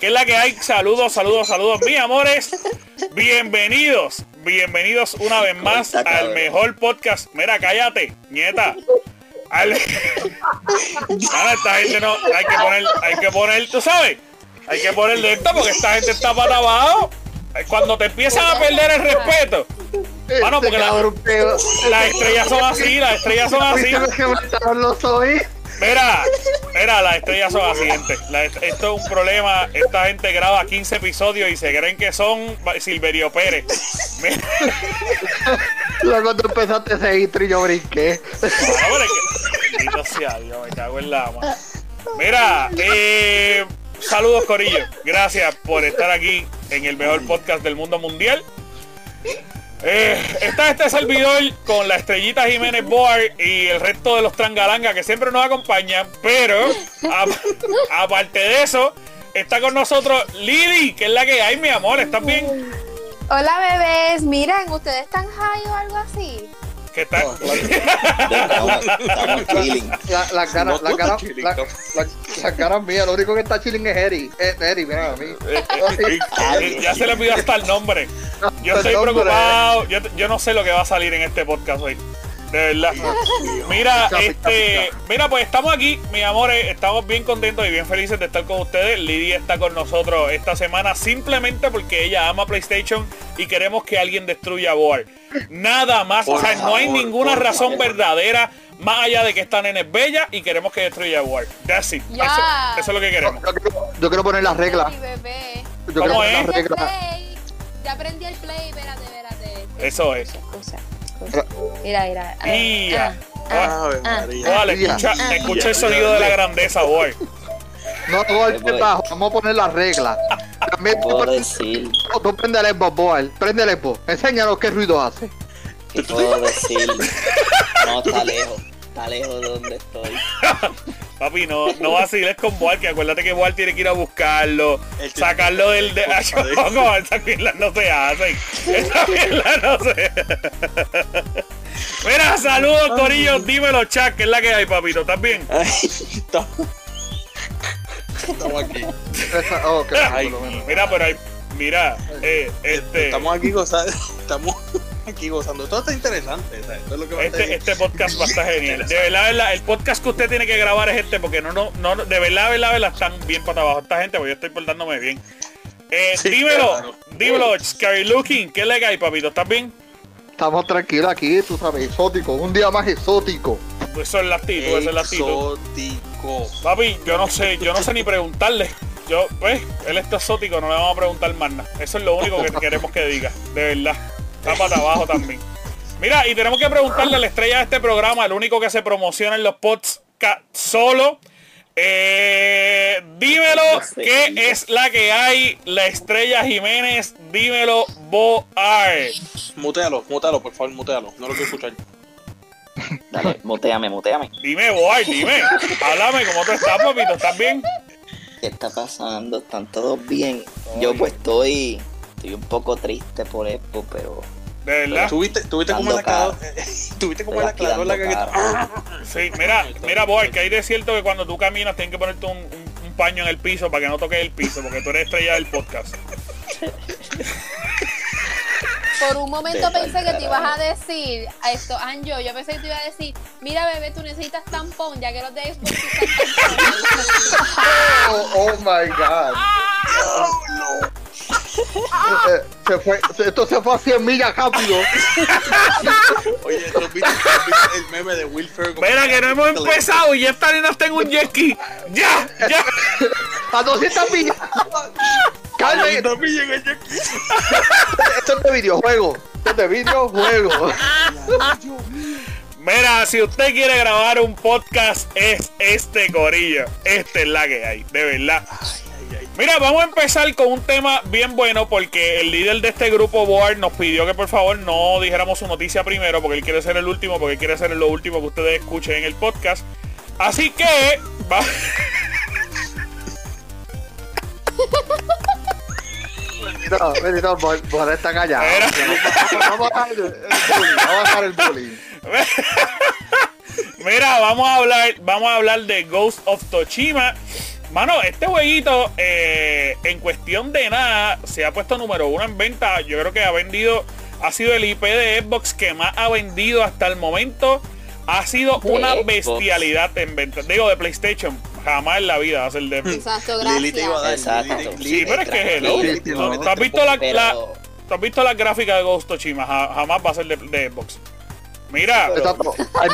¿Qué es la que hay? Saludos, saludos, saludos, mis amores. Bienvenidos, bienvenidos una vez más al mejor podcast. Mira, cállate, nieta. Al... esta gente no, hay que poner, hay que poner, tú sabes, hay que poner de esto porque esta gente está para abajo. Cuando te empiezan a perder el respeto. Bueno, porque las estrellas son así, las estrellas son así. Mira, mira, las estrellas son así, gente. esto es un problema. Esta gente graba 15 episodios y se creen que son Silverio Pérez. Luego cuando empezaste a seguir yo brinqué. No, sea Dios, me cago en la Mira, eh, saludos Corillo. Gracias por estar aquí en el mejor podcast del mundo mundial. Eh, está este servidor con la estrellita Jiménez Boar y el resto de los trangalanga que siempre nos acompañan, pero aparte de eso, está con nosotros Lili, que es la que hay, mi amor, ¿estás bien? Hola bebés, miren, ¿ustedes están high o algo así? ¿Qué tal? estamos chilling. La, la cara, la cara, la, la, cara mía, lo único que está chilling es Eri. Es Eri, mira a mí. Eh, eh, eh, ya se le pidió hasta el nombre. Yo estoy preocupado. Yo, yo no sé lo que va a salir en este podcast hoy. De verdad. Mira, este, mira, pues estamos aquí, mis amores, estamos bien contentos y bien felices de estar con ustedes. Lidia está con nosotros esta semana simplemente porque ella ama PlayStation y queremos que alguien destruya a Boar. Nada más, o sea, no hay ninguna razón verdadera más allá de que esta nena es bella y queremos que destruya a War. That's it. Eso, eso, es lo que queremos. Yo, quiero, poner las reglas. Yo ¿Cómo es? Ya aprendí el play, espérate, espérate. Eso es. Mira, mira. Mira. Ah, ah, ah, escucha, escucha el sonido de la grandeza, boy. No, boy, bajo. Vamos a poner las reglas. También tú, decir? tú prende el Xbox, boy. Prende el Xbox. Enséñanos qué ruido hace. ¿Qué puedo decir? No, está lejos. Está lejos de donde estoy. Papi, no, no vaciles con Boal, que acuérdate que Boal tiene que ir a buscarlo, sacarlo del... De... no, esas mierdas no se hacen. Esas mierdas no se... Mira, saludos, Corillo, dímelo, chat, que es la que hay, papito, ¿estás bien? Estamos aquí. Oh, mira, pero hay... Mira, eh, este... Estamos aquí gozando, estamos aquí gozando. Todo está interesante. este, este podcast va a estar genial. De verdad, el podcast que usted tiene que grabar es este, porque no, no, no, de verdad, de verdad, están bien para abajo esta gente, porque yo estoy portándome bien. Eh, dímelo, dímelo, Scary Looking, ¿qué le hay, papito? ¿Estás bien? Estamos tranquilos aquí, tú sabes, exótico, un día más exótico. Eso es la actitud, eso es la actitud. Exótico. Papi, yo no sé, yo no sé ni preguntarle. Yo, pues, él está exótico, no le vamos a preguntar más nada. Eso es lo único que queremos que diga, de verdad. Está para abajo también. Mira, y tenemos que preguntarle a la estrella de este programa, el único que se promociona en los pods solo. Eh, dímelo, ¿qué es la que hay? La estrella Jiménez, dímelo, Boar. Mutealo, mutealo, por favor, mutealo. No lo quiero escuchar. Dale, muteame, muteame. Dime, Boar, dime. Háblame, ¿cómo tú estás, papito? ¿Estás bien? ¿Qué está pasando? ¿Están todos bien? Yo pues estoy Estoy un poco triste por esto, pero. ¿De verdad? ¿Tuviste, tuviste como la ¿Tuviste como la la que Sí, mira, mira, boy, que hay de cierto que cuando tú caminas tienes que ponerte un, un, paño en el piso para que no toques el piso, porque tú eres estrella del podcast. Por un momento pensé que te ibas a decir a esto, Anjo, yo pensé que te iba a decir, mira bebé, tú necesitas tampón, ya que los de Xbox oh, oh my god. Oh, no. Eh, se fue, esto se fue a 100 millas rápido. Oye, ¿tú viste, el meme de Will Ferguson? Mira que no hemos empezado y ya esta nena está en un jet ski. ¡Ya! ¡Ya! A 200 millas. Calma. Esto es de videojuego. Esto es de videojuego. Mira, si usted quiere grabar un podcast, es este corillo. Este es la que hay, de verdad. Mira, vamos a empezar con un tema bien bueno porque el líder de este grupo Board nos pidió que por favor no dijéramos su noticia primero porque él quiere ser el último, porque él quiere ser lo último que ustedes escuchen en el podcast. Así que va. Board está callado. Vamos a bajar el bullying. Vamos a bajar el bullying. Mira, vamos a hablar, vamos a hablar de Ghost of Toshima. Mano, este jueguito, eh, en cuestión de nada, se ha puesto número uno en venta. Yo creo que ha vendido, ha sido el IP de Xbox que más ha vendido hasta el momento. Ha sido una bestialidad en venta. Digo, de PlayStation. Jamás en la vida va a ser de Exacto, gracias. Exacto. Sí, pero es que hello. ¿Tú has visto la, la, ¿tú has visto la gráfica de Ghost of Tsushima? Ja- Jamás va a ser de, de Xbox. Mira, Pero-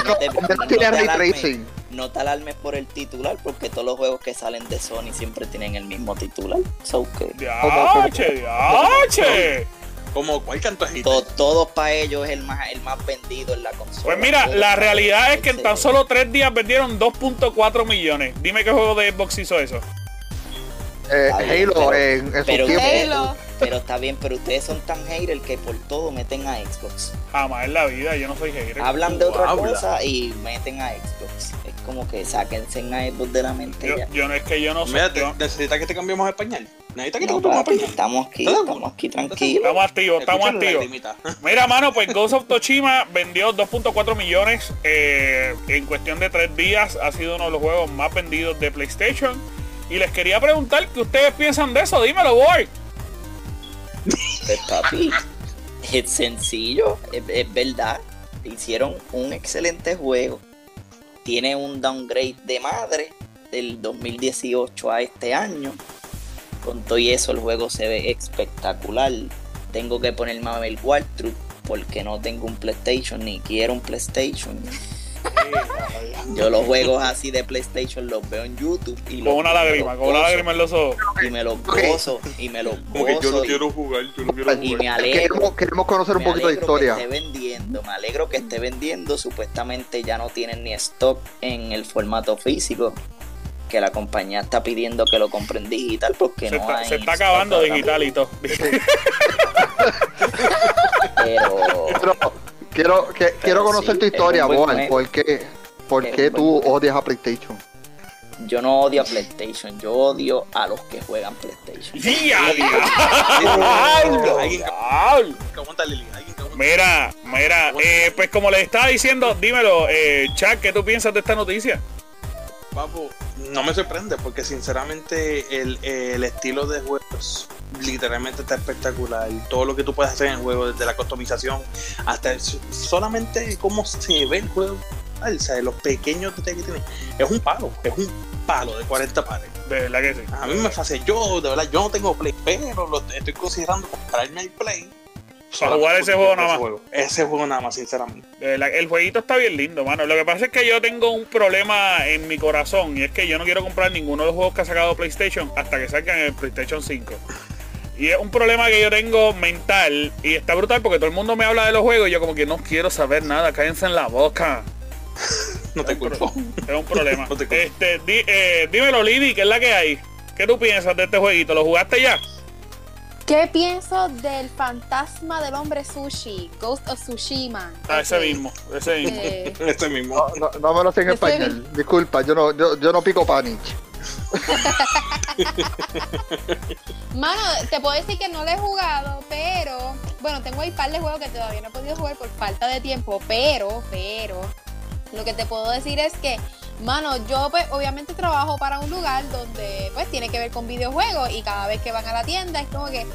no- Te- no te alarmes. tracing. No te alarmes por el titular, porque todos los juegos que salen de Sony siempre tienen el mismo titular. So que diache, diache. Como cuál canto es to- todos para ellos es el más, el más vendido en la consola. Pues mira, la realidad es que en tan solo tres días vendieron 2.4 millones. Dime qué juego de Xbox hizo eso. Eh, bien, Halo pero- en, en pero, su tiempo. ustedes- Halo. pero está bien, pero ustedes son tan haters que por todo meten a Xbox. Jamás en la vida, yo no soy hater. Hablan de otra habla. cosa y meten a Xbox. Como que sáquense a Xbox de la mente Yo, ya. yo no es que yo no Mira, sé. te- yo- necesita que te cambiemos el pañal. Necesita que te No, cambiemos el papi, pañal. estamos aquí, ¿Estás estamos aquí tranquilos. Estamos activos, estamos activos. Mira, mano, pues Ghost of Toshima vendió 2.4 millones eh, en cuestión de tres días. Ha sido uno de los juegos más vendidos de PlayStation. Y les quería preguntar qué ustedes piensan de eso. Dímelo, boy. Pues papi, es sencillo, es, es verdad. Hicieron un excelente juego. Tiene un downgrade de madre del 2018 a este año. Con todo y eso el juego se ve espectacular. Tengo que ponerme a ver walkthrough porque no tengo un PlayStation ni quiero un PlayStation. Yo los juegos así de PlayStation los veo en YouTube y Con los- una lágrima, con una gozo, lágrima en los ojos. y me los gozo y me los Como que yo no gozo quiero jugar, yo no quiero y me jugar. alegro Queremos, queremos conocer un me poquito de alegro historia. Que esté vendiendo, me alegro que esté vendiendo. Supuestamente ya no tienen ni stock en el formato físico. Que la compañía está pidiendo que lo compren digital porque Se no está, hay se está acabando digital y todo. Pero quiero, que- quiero conocer sí, tu historia, Boal. ¿Por qué, por qué tú odias a PlayStation? yo no odio a PlayStation, yo odio a los que juegan PlayStation. ¡Sí. Mira, mira, eh, pues como les estaba diciendo, dímelo, eh, Chuck, ¿qué tú piensas de esta noticia? Papo, no me sorprende porque sinceramente el, el estilo de juego es- literalmente está espectacular. Todo lo que tú puedes hacer en el juego, desde la customización hasta el- solamente cómo se ve el juego, o sea, los pequeños detalles que tiene. Es un palo, es un palo de 40 pares. De verdad que sí. A mí me hace yo, de verdad, yo no tengo play, pero lo estoy considerando comprarme el play. Para jugar ese juego nada más. Juego. Ese juego nada más, sinceramente. Verdad, el jueguito está bien lindo, mano. Lo que pasa es que yo tengo un problema en mi corazón y es que yo no quiero comprar ninguno de los juegos que ha sacado PlayStation hasta que salgan el PlayStation 5. Y es un problema que yo tengo mental y está brutal porque todo el mundo me habla de los juegos y yo como que no quiero saber nada, cállense en la boca. No te culpo. Es un problema. No te culpo. este, di- eh, dímelo, Lidi, ¿qué es la que hay? ¿Qué tú piensas de este jueguito? ¿Lo jugaste ya? ¿Qué pienso del fantasma del hombre sushi? Ghost of Tsushima. Ah, ese Ok. mismo, ese mismo. Eh, Este mismo. No, no, no me lo sé en Ese español. Disculpa, yo no, yo, yo no pico panich. Mano, te puedo decir que no lo he jugado, pero bueno, tengo ahí un par de juegos que todavía no he podido jugar por falta de tiempo, pero, pero, lo que te puedo decir es que, mano, yo pues obviamente trabajo para un lugar donde pues tiene que ver con videojuegos y cada vez que van a la tienda es como que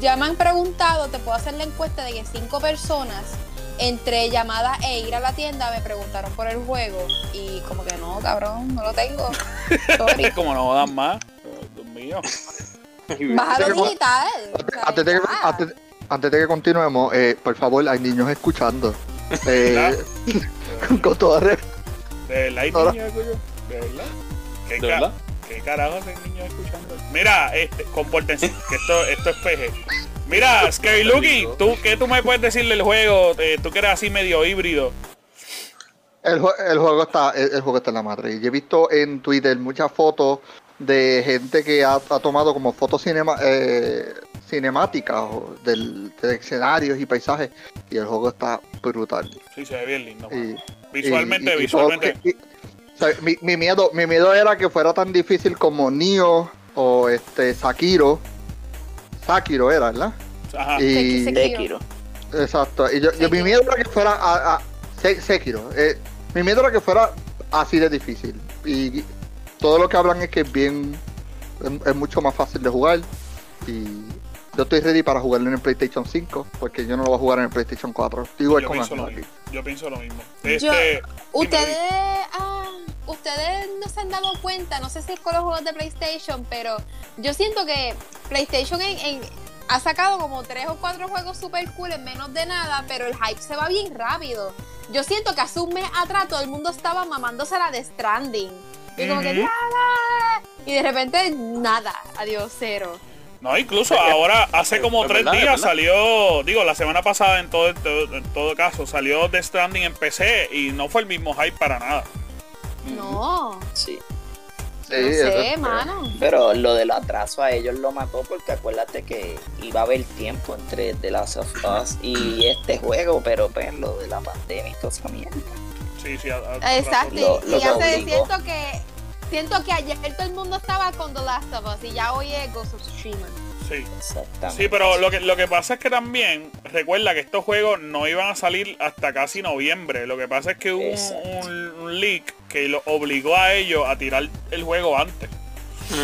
ya me han preguntado, te puedo hacer la encuesta de que cinco personas entre llamadas e ir a la tienda me preguntaron por el juego y como que no, cabrón, no lo tengo. Como no dan más. Dios mío. Bájalo Antes de- digital. o sea, Antes de que, antes, antes de que continuemos, eh, por favor, hay niños escuchando. Eh, con, con toda re- ¿De verdad hay niños escuchando? ¿De verdad? ¿Qué, ¿De ca-? ¿Qué carajos hay niños escuchando? Mira, este, compórtense, que esto, esto es peje. Mira, Scary Lucky, ¿tú, ¿qué tú me puedes decir del juego? Eh, tú que eres así medio híbrido. el, jue- el juego está el, el juego está en la madre. Y he visto en Twitter muchas fotos de gente que ha, ha tomado como fotos cinema, eh, cinemáticas del, de escenarios y paisajes. Y el juego está brutal. Sí, se ve bien lindo. Y, Visualmente, y- y- y visualmente. todo- y- o sea, mi, mi miedo, mi miedo era que fuera tan difícil como Nio o este Sakiro. Sakiro era, ¿verdad? Ajá. Y, Sekiro. Exacto. Y yo, yo mi miedo era que fuera a, a Se- Sekiro. Eh, Mi miedo era que fuera así de difícil. Y todo lo que hablan es que es bien. Es, es mucho más fácil de jugar. Y yo estoy ready para jugarlo en el PlayStation 5. Porque yo no lo voy a jugar en el PlayStation 4. Igual Yo con pienso, lo mismo. aquí. yo pienso lo mismo. Yo- Este, Ustedes, ah, ustedes no se han dado cuenta, no sé si es con los juegos de PlayStation, pero yo siento que PlayStation en- en- ha sacado como tres o cuatro juegos super cool en menos de nada, pero el hype se va bien rápido. Yo siento que hace un mes atrás todo el mundo estaba mamándose la de Stranding. Y como que nada. Y de repente nada, adiós, cero. No, incluso ahora, hace como es tres verdad, días salió, digo, la semana pasada en todo, todo- en todo caso, salió The Stranding en PC y no fue el mismo hype para nada. No, Sí. Sí, no sé, es- mano. Pero lo del atraso a ellos lo mató porque acuérdate que iba a haber tiempo entre The Last of Us y este juego, pero pues lo de la pandemia y toda esa mierda. Sí, sí. a- a- Exacto, y- Lo- y, lo hace- siento que siento que ayer todo el mundo estaba con The Last of Us y ya hoy es Ghost of Tsushima. Sí. Exactamente. Sí, pero lo que, lo que pasa es que también, recuerda que estos juegos no iban a salir hasta casi noviembre. Lo que pasa es que hubo un, un leak que lo obligó a ellos a tirar el juego antes.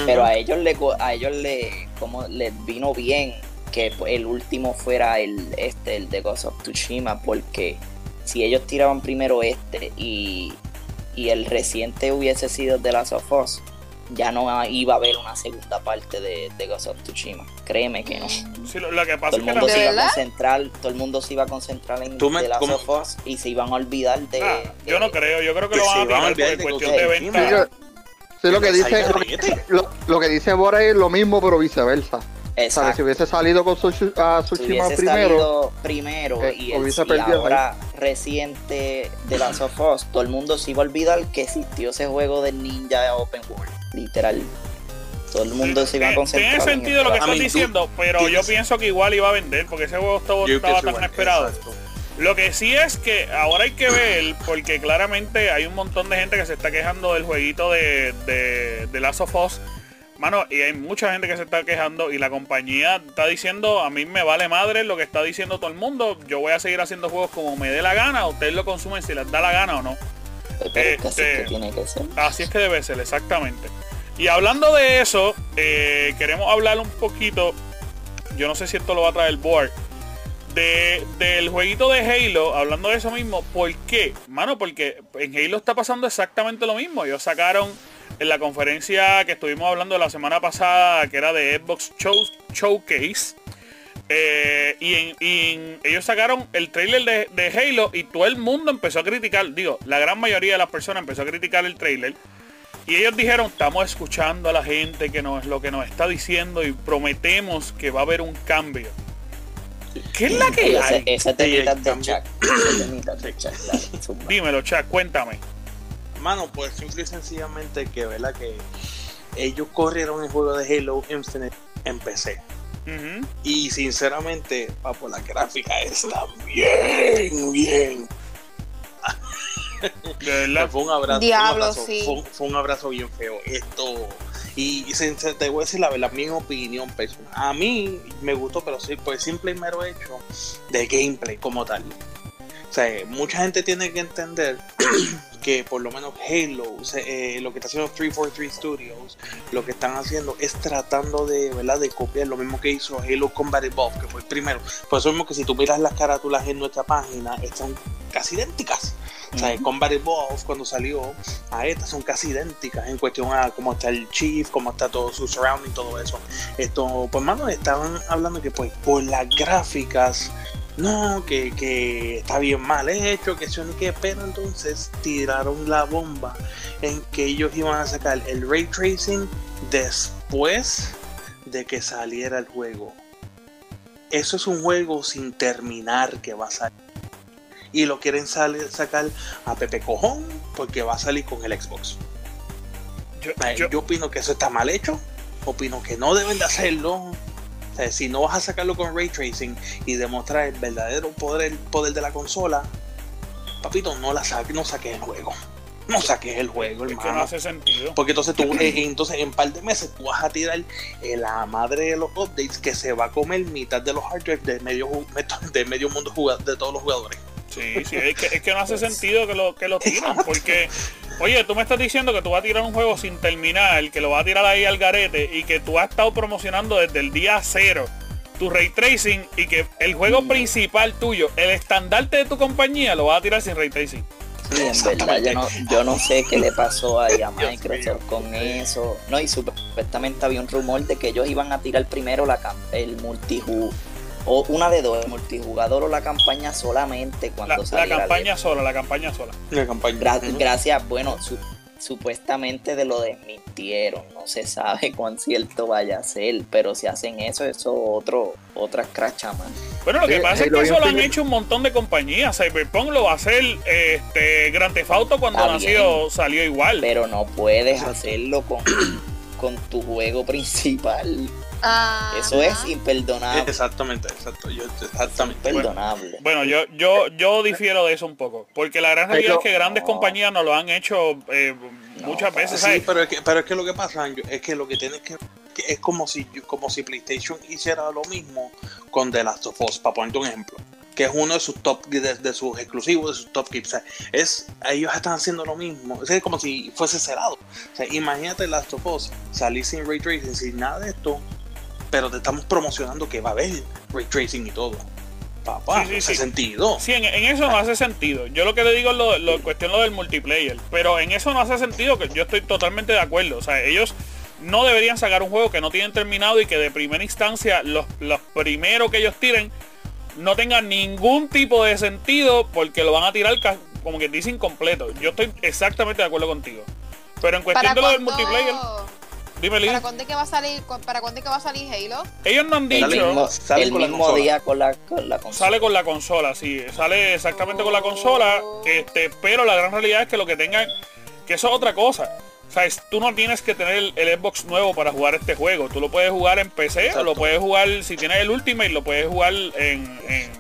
Pero a ellos le co- a ellos le como les vino bien que el último fuera el este el de Ghost of Tsushima porque si ellos tiraban primero este y, y el reciente hubiese sido de Last of Us ya no iba a haber una segunda parte de, de Ghost of Tsushima créeme que no Sí, lo, lo que pasa todo es el que mundo ¿De se iba a concentrar todo el mundo se iba a concentrar en me- The Last ¿cómo? of Us y se iban a olvidar de, Ah, yo no creo, yo creo que Que lo van a van a tirar olvidar por cuestión de venta. Sí, Sí, lo que dice, lo- lo que dice Bora es lo mismo, pero viceversa. ¿Sabes? Exacto. Si hubiese salido con a Si Tsushima hubiese primero, primero eh, y, el, hubiese y ahora reciente de Last of Us, todo el mundo se iba a olvidar que existió ese juego de ninja open world, literal. Todo el mundo se iba a concentrar. Tiene en sentido lo que A estás diciendo, pero yo pienso que igual iba a vender, porque ese juego estaba, estaba tan esperado. exacto. Lo que sí es que ahora hay que ver, porque claramente hay un montón de gente que se está quejando del jueguito de, de, de Last of Us. Mano, y hay mucha gente que se está quejando y la compañía está diciendo, a mí me vale madre lo que está diciendo todo el mundo. Yo voy a seguir haciendo juegos como me dé la gana, ustedes lo consumen si les da la gana o no. Pero es que así este- que tiene que ser. Así es que debe ser, exactamente. Y hablando de eso, eh, queremos hablar un poquito, yo no sé si esto lo va a traer el board, de, del jueguito de Halo, hablando de eso mismo, ¿por qué? Mano, porque en Halo está pasando exactamente lo mismo. Ellos sacaron en la conferencia que estuvimos hablando la semana pasada, que era de Xbox Show- Showcase, eh, y, en- y en- ellos sacaron el trailer de, de Halo y todo el mundo empezó a criticar, digo, la gran mayoría de las personas empezó a criticar el trailer. Y ellos dijeron, estamos escuchando a la gente que nos, lo que nos está diciendo y prometemos que va a haber un cambio. ¿Qué es la que hay? Jack. Ese temita de. Dímelo, chat, cuéntame. Mano, pues simple y sencillamente que, ¿verdad? Que ellos corrieron el juego de Halo Infinite en PC. Y sinceramente, papo, la gráfica está bien, bien. De verdad. Fue un abrazo. Diablo, un abrazo, sí. fue, fue un abrazo bien feo. Esto. Y, te voy a decir la, verdad, mi opinión personal. A mí me gustó, pero sí, por el simple y mero hecho de gameplay como tal. O sea, mucha gente tiene que entender que por lo menos Halo, eh, lo que está haciendo 343 Studios, lo que están haciendo es tratando de, ¿verdad? de copiar lo mismo que hizo Halo Combat Evolved, que fue el primero. Por eso mismo que si tú miras las carátulas en nuestra página, están casi idénticas. O sea. Combat Evolved cuando salió a estas son casi idénticas en cuestión a cómo está el Chief, cómo está todo su surrounding, todo eso. Esto, pues mano, estaban hablando que pues por las gráficas, no, que, que está bien mal hecho, que eso ni que, pero entonces tiraron la bomba en que ellos iban a sacar el ray tracing después de que saliera el juego. Eso es un juego sin terminar que va a salir. Y lo quieren salir, sacar a Pepe Cojón porque va a salir con el Xbox. Yo, Eh, yo- Yo opino que eso está mal hecho. Opino que no deben de hacerlo. O sea, si no vas a sacarlo con ray tracing y demostrar el verdadero poder, el poder de la consola, papito, no la saques, no saques el juego. No saques el juego, es que no hermano. hace sentido. Porque entonces tú, eh, entonces en un par de meses tú vas a tirar eh, la madre de los updates que se va a comer mitad de los hard drives de medio, de medio mundo de todos los jugadores. Sí, sí, es que, es que no hace sentido que lo, que lo tiran, porque, oye, tú me estás diciendo que tú vas a tirar un juego sin terminar, que lo vas a tirar ahí al garete y que tú has estado promocionando desde el día cero tu ray tracing y que el juego principal tuyo, el estandarte de tu compañía, lo vas a tirar sin ray tracing. Sí, en verdad, yo no, yo no sé qué le pasó ahí a Microsoft con eso. No, y supuestamente había un rumor de que ellos iban a tirar primero la, el multijugador, o una de dos, el multijugador o la campaña solamente La, cuando la saliera campaña sola, la campaña sola. La campaña. Gra-. Gracias, bueno, su- supuestamente de lo desmintieron, no se sabe cuán cierto vaya a ser, pero si hacen eso, eso otro, otra cracha más. Bueno, lo que Sí, pasa es Halo que eso lo han hecho un montón de compañías. Cyberpunk lo va a hacer este Grand Theft Auto cuando Está nació, salió igual. Pero no puedes hacerlo con, con tu juego principal. Ah, Eso es imperdonable. Exactamente, exacto. Yo, exactamente. Imperdonable. Bueno, yo, yo, yo difiero de eso un poco. Porque la gran realidad Pero- es que grandes no. compañías nos lo han hecho eh, No, muchas veces. Sí, ¿sabes? pero es, que, pero es que lo que pasa, es que lo que tienes que, que es como si como si PlayStation hiciera lo mismo con The Last of Us, para ponerte un ejemplo, que es uno de sus top de, de sus exclusivos, de sus top keeps. O sea, es ellos están haciendo lo mismo, es como si fuese cerrado. O sea, imagínate Last of Us salir sin ray tracing, sin nada de esto, pero te estamos promocionando que va a haber ray tracing y todo. Papá, Sí, sí, hace sí. sentido. Sí, en, en eso no hace sentido. Yo lo que le digo es lo, lo- cuestión lo del multiplayer. Pero en eso no hace sentido, que yo estoy totalmente de acuerdo. O sea, ellos no deberían sacar un juego que no tienen terminado y que de primera instancia los, los primeros que ellos tiren no tengan ningún tipo de sentido porque lo van a tirar como que dice incompleto. Yo estoy exactamente de acuerdo contigo. Pero en cuestión ¿Para de lo del multiplayer, dime. ¿Para cuándo es que va a salir? ¿Para cuándo es que va a salir Halo? Ellos no han Sale- dicho. sale el con la mismo consola. día con la, con la consola. Sale con la consola, sí, sale exactamente con la consola, este, pero la gran realidad es que lo que tengan, que eso es otra cosa. O sea, es- tú no tienes que tener el, el Xbox nuevo para jugar este juego. Tú lo puedes jugar en PC o lo puedes jugar, si tienes el Ultimate, lo puedes jugar en, en,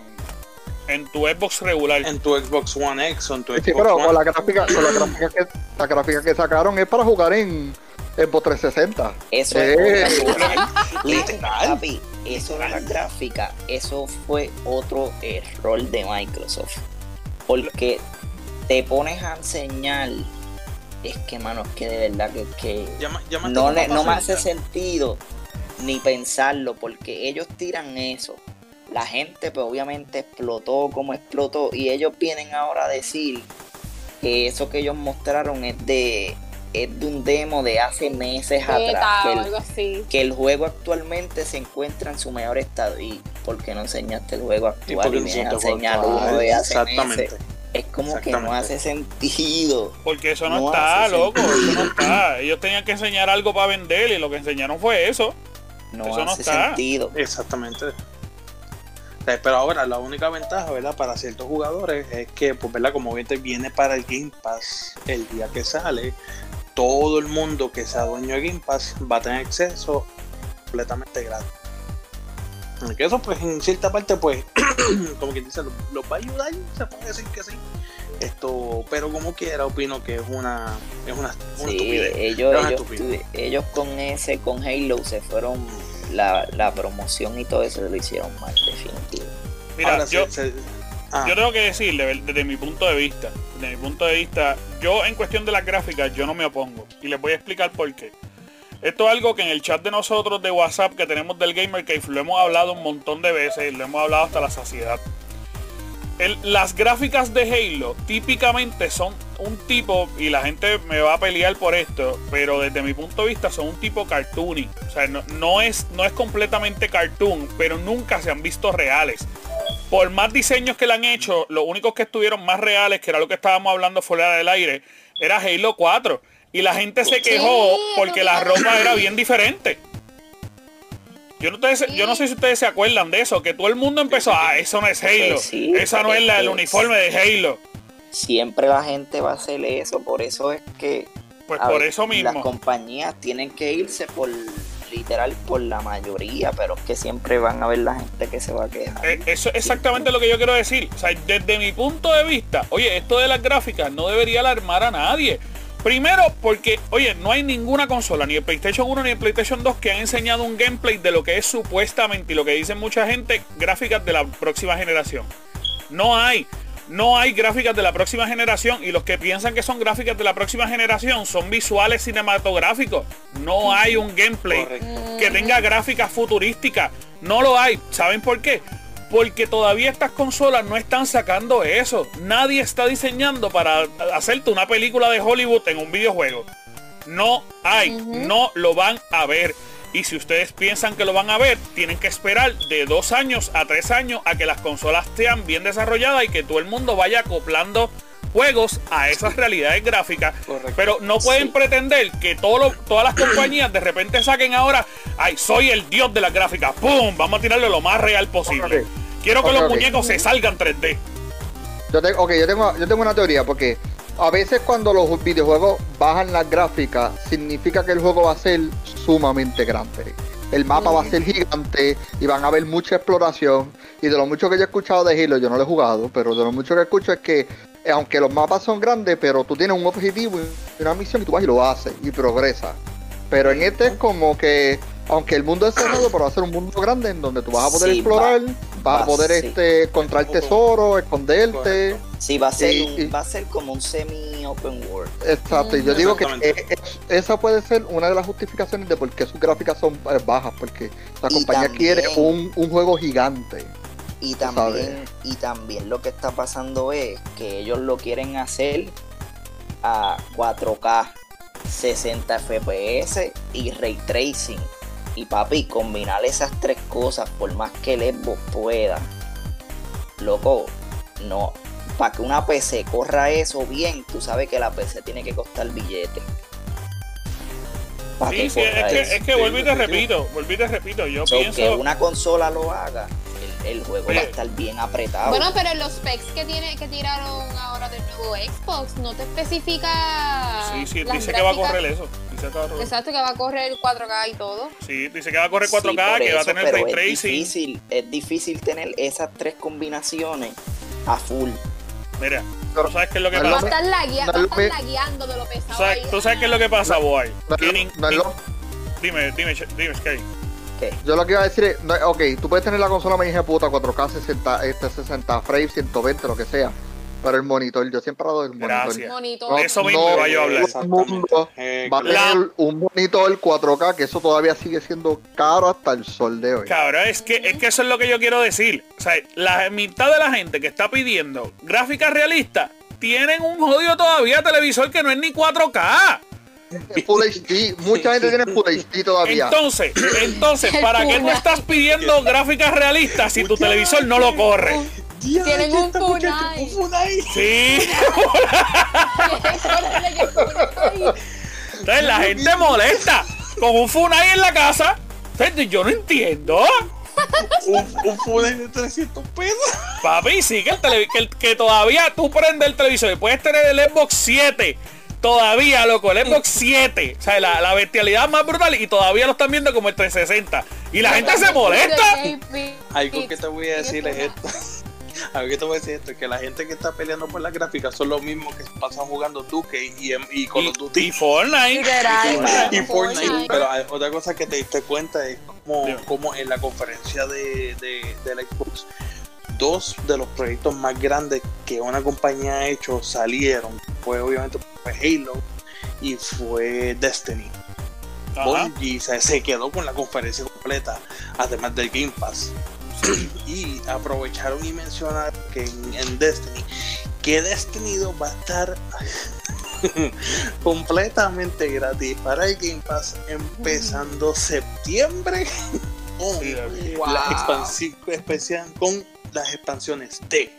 en tu Xbox regular. En tu Xbox One X o en tu Sí, Xbox pero One. con la gráfica, con la gráfica que la gráfica que sacaron es para jugar en Xbox 360. Eso Eh. es. Literal. Papi, eso de la gráfica, eso fue otro error de Microsoft. Porque te pones a enseñar. Es que, mano, es que de verdad que, que Llama- llámate no, le- no me hace sentido ni pensarlo. Porque ellos tiran eso. La gente, pues obviamente explotó como explotó. Y ellos vienen ahora a decir que eso que ellos mostraron es de, es de un demo de hace meses atrás. Beta que o el- algo así. que el juego actualmente se encuentra en su mejor estado. ¿Y por qué no enseñaste el juego ¿Y actual por y no se te enseñar uno de hace Exactamente. meses? Es como que no hace sentido. Porque eso no, No está, loco, sentido. eso no está. Ellos tenían que enseñar algo para vender y lo que enseñaron fue eso. No Eso no hace está. sentido. Exactamente. Sea, Pero ahora la única ventaja, ¿verdad? Para ciertos jugadores es que, pues, ¿verdad? Como bien te viene para el Game Pass el día que sale, todo el mundo que sea dueño de Game Pass va a tener acceso completamente gratis. Que eso, pues, en cierta parte, pues, como quien dice, los los va a ayudar, se puede decir que sí. Esto, pero como quiera, opino que es una, es una, una Sí, estupidez. ellos, Es una ellos, estupidez. ellos con ese, con Halo se fueron, la, la promoción y todo eso lo hicieron mal, definitivo. Mira, Ahora, yo, se- se- ah, Yo tengo que decir, de- desde mi punto de vista, desde mi punto de vista, yo en cuestión de las gráficas, yo no me opongo. Y les voy a explicar por qué. Esto es algo que en el chat de nosotros de WhatsApp que tenemos del Gamer Cave lo hemos hablado un montón de veces, lo hemos hablado hasta la saciedad. El- las gráficas de Halo típicamente son un tipo, y la gente me va a pelear por esto, pero desde mi punto de vista son un tipo cartoony. O sea, no, no es, no es completamente cartoon, pero nunca se han visto reales por más diseños que le han hecho, los únicos que estuvieron más reales, que era lo que estábamos hablando fuera del aire, era Halo 4. Y la gente se quejó porque la ropa era bien diferente. Yo no, ustedes- yo no sé si ustedes se acuerdan de eso, que todo el mundo empezó, ah, eso no es Halo, Sí, esa no es la, el es- uniforme de Halo. Siempre la gente va a hacer eso, por eso es que Pues A por ver, eso Las compañías tienen que irse por literal por la mayoría, pero es que siempre van a ver la gente que se va a quejar. Eh, Eso es exactamente lo que yo quiero decir. O sea, desde mi punto de vista, oye, esto de las gráficas no debería alarmar a nadie. Primero, porque, oye, no hay ninguna consola, ni el PlayStation 1 ni el PlayStation 2, que han enseñado un gameplay de lo que es supuestamente y lo que dicen mucha gente, gráficas de la próxima generación. No hay. no hay gráficas de la próxima generación y los que piensan que son gráficas de la próxima generación son visuales cinematográficos. No hay un gameplay que tenga gráficas futurísticas. No lo hay. ¿Saben por qué? Porque todavía estas consolas no están sacando eso. Nadie está diseñando para hacerte una película de Hollywood en un videojuego. No hay, no lo van a ver. Y si ustedes piensan que lo van a ver, tienen que esperar de dos años a tres años a que las consolas sean bien desarrolladas y que todo el mundo vaya acoplando juegos a esas realidades gráficas. Pero no pueden pretender que todas las compañías de repente saquen ahora, ay, soy el dios de las gráficas, ¡pum! Vamos a tirarle lo más real posible. Quiero que los muñecos se salgan 3D. Yo tengo, ok, yo tengo, yo tengo una teoría, porque a veces cuando los videojuegos bajan las gráficas, significa que el juego va a ser sumamente grande. El mapa va a ser gigante y van a haber mucha exploración. Y de lo mucho que yo he escuchado de Halo, yo no lo he jugado, pero de lo mucho que escucho es que aunque los mapas son grandes, pero tú tienes un objetivo y una misión y tú vas y lo haces y progresas. Pero en este es como que aunque el mundo es cerrado, pero va a ser un mundo grande en donde tú vas a poder explorar, a poder este encontrar tesoro, esconderte. Sí, va a ser va a ser como un semi open world. Exacto, y yo digo que esa puede ser una de las justificaciones de por qué sus gráficas son eh, bajas, porque la compañía quiere un, un, juego gigante. Y también, y también lo que está pasando es que ellos lo quieren hacer a 4K, 60 FPS y ray tracing y papi, combinar esas tres cosas, por más que el Xbox pueda, loco, no. Para que una PC corra eso bien, tú sabes que la PC tiene que costar billete. Sí, sí, es, que, es que, vuelvo y te repito, vuelvo y te repito, yo pienso... Que una consola lo haga, el, juego va a estar bien apretado. Bueno, pero en los specs que tiene que tiraron ahora del nuevo Xbox, no te especifica... Sí, sí, dice que va a correr eso. Exacto, que va a correr 4K y todo. Sí, dice que va a correr 4K, que va a tener ray tracing. Es difícil, es difícil tener esas tres combinaciones a full. Mira, ¿tú sabes qué es lo que pasa? Va a estar, lagueando de lo pesado. ¿Tú sabes qué es lo que pasa, boy? Dime, dime, dime, Sky. Yo lo que iba a decir es, ok, tú puedes tener la consola me dije puta 4K 60, este, 60 frames, 120, lo que sea pero el monitor, yo siempre he hablado del monitor. monitor. eso mismo iba yo a hablar. Mundo va a tener un monitor 4K, que eso todavía sigue siendo caro hasta el sol de hoy. Cabrón, es que, es que eso es lo que yo quiero decir. O sea, la mitad de la gente que está pidiendo gráficas realistas tienen un jodido todavía televisor que no es ni 4K. Full HD, mucha gente tiene Full HD todavía. Entonces, entonces, ¿para qué no estás pidiendo gráficas realistas si tu televisor no lo corre? Tienen un Funai. Sí. Entonces la gente molesta con un Funai en la casa. Yo no entiendo. un, Funai de 300 pesos. Papi, sí, que, el que, todavía tú prendes el televisor y puedes tener el Xbox 7 todavía, loco, el Xbox 7, o sea, la, la, bestialidad más brutal y todavía lo están viendo como el 360. Y la gente se molesta. Algo que te voy a decir es esto. A ver, ¿qué te voy a decir esto? Que la gente que está peleando por las gráficas son los mismos que pasan jugando Duke y, y, y Call of Duty. Y Fortnite. Y, Fortnite. Pero otra cosa que te diste cuenta es como, como en la conferencia de, de, de la Xbox dos de los proyectos más grandes que una compañía ha hecho salieron. Fue obviamente fue Halo y fue Destiny. Bungie se, se, quedó con la conferencia completa, además del Game Pass. y aprovecharon y mencionaron que en, Destiny, que Destiny 2 va a estar completamente gratis para el Game Pass empezando septiembre con, las especial, con las expansiones de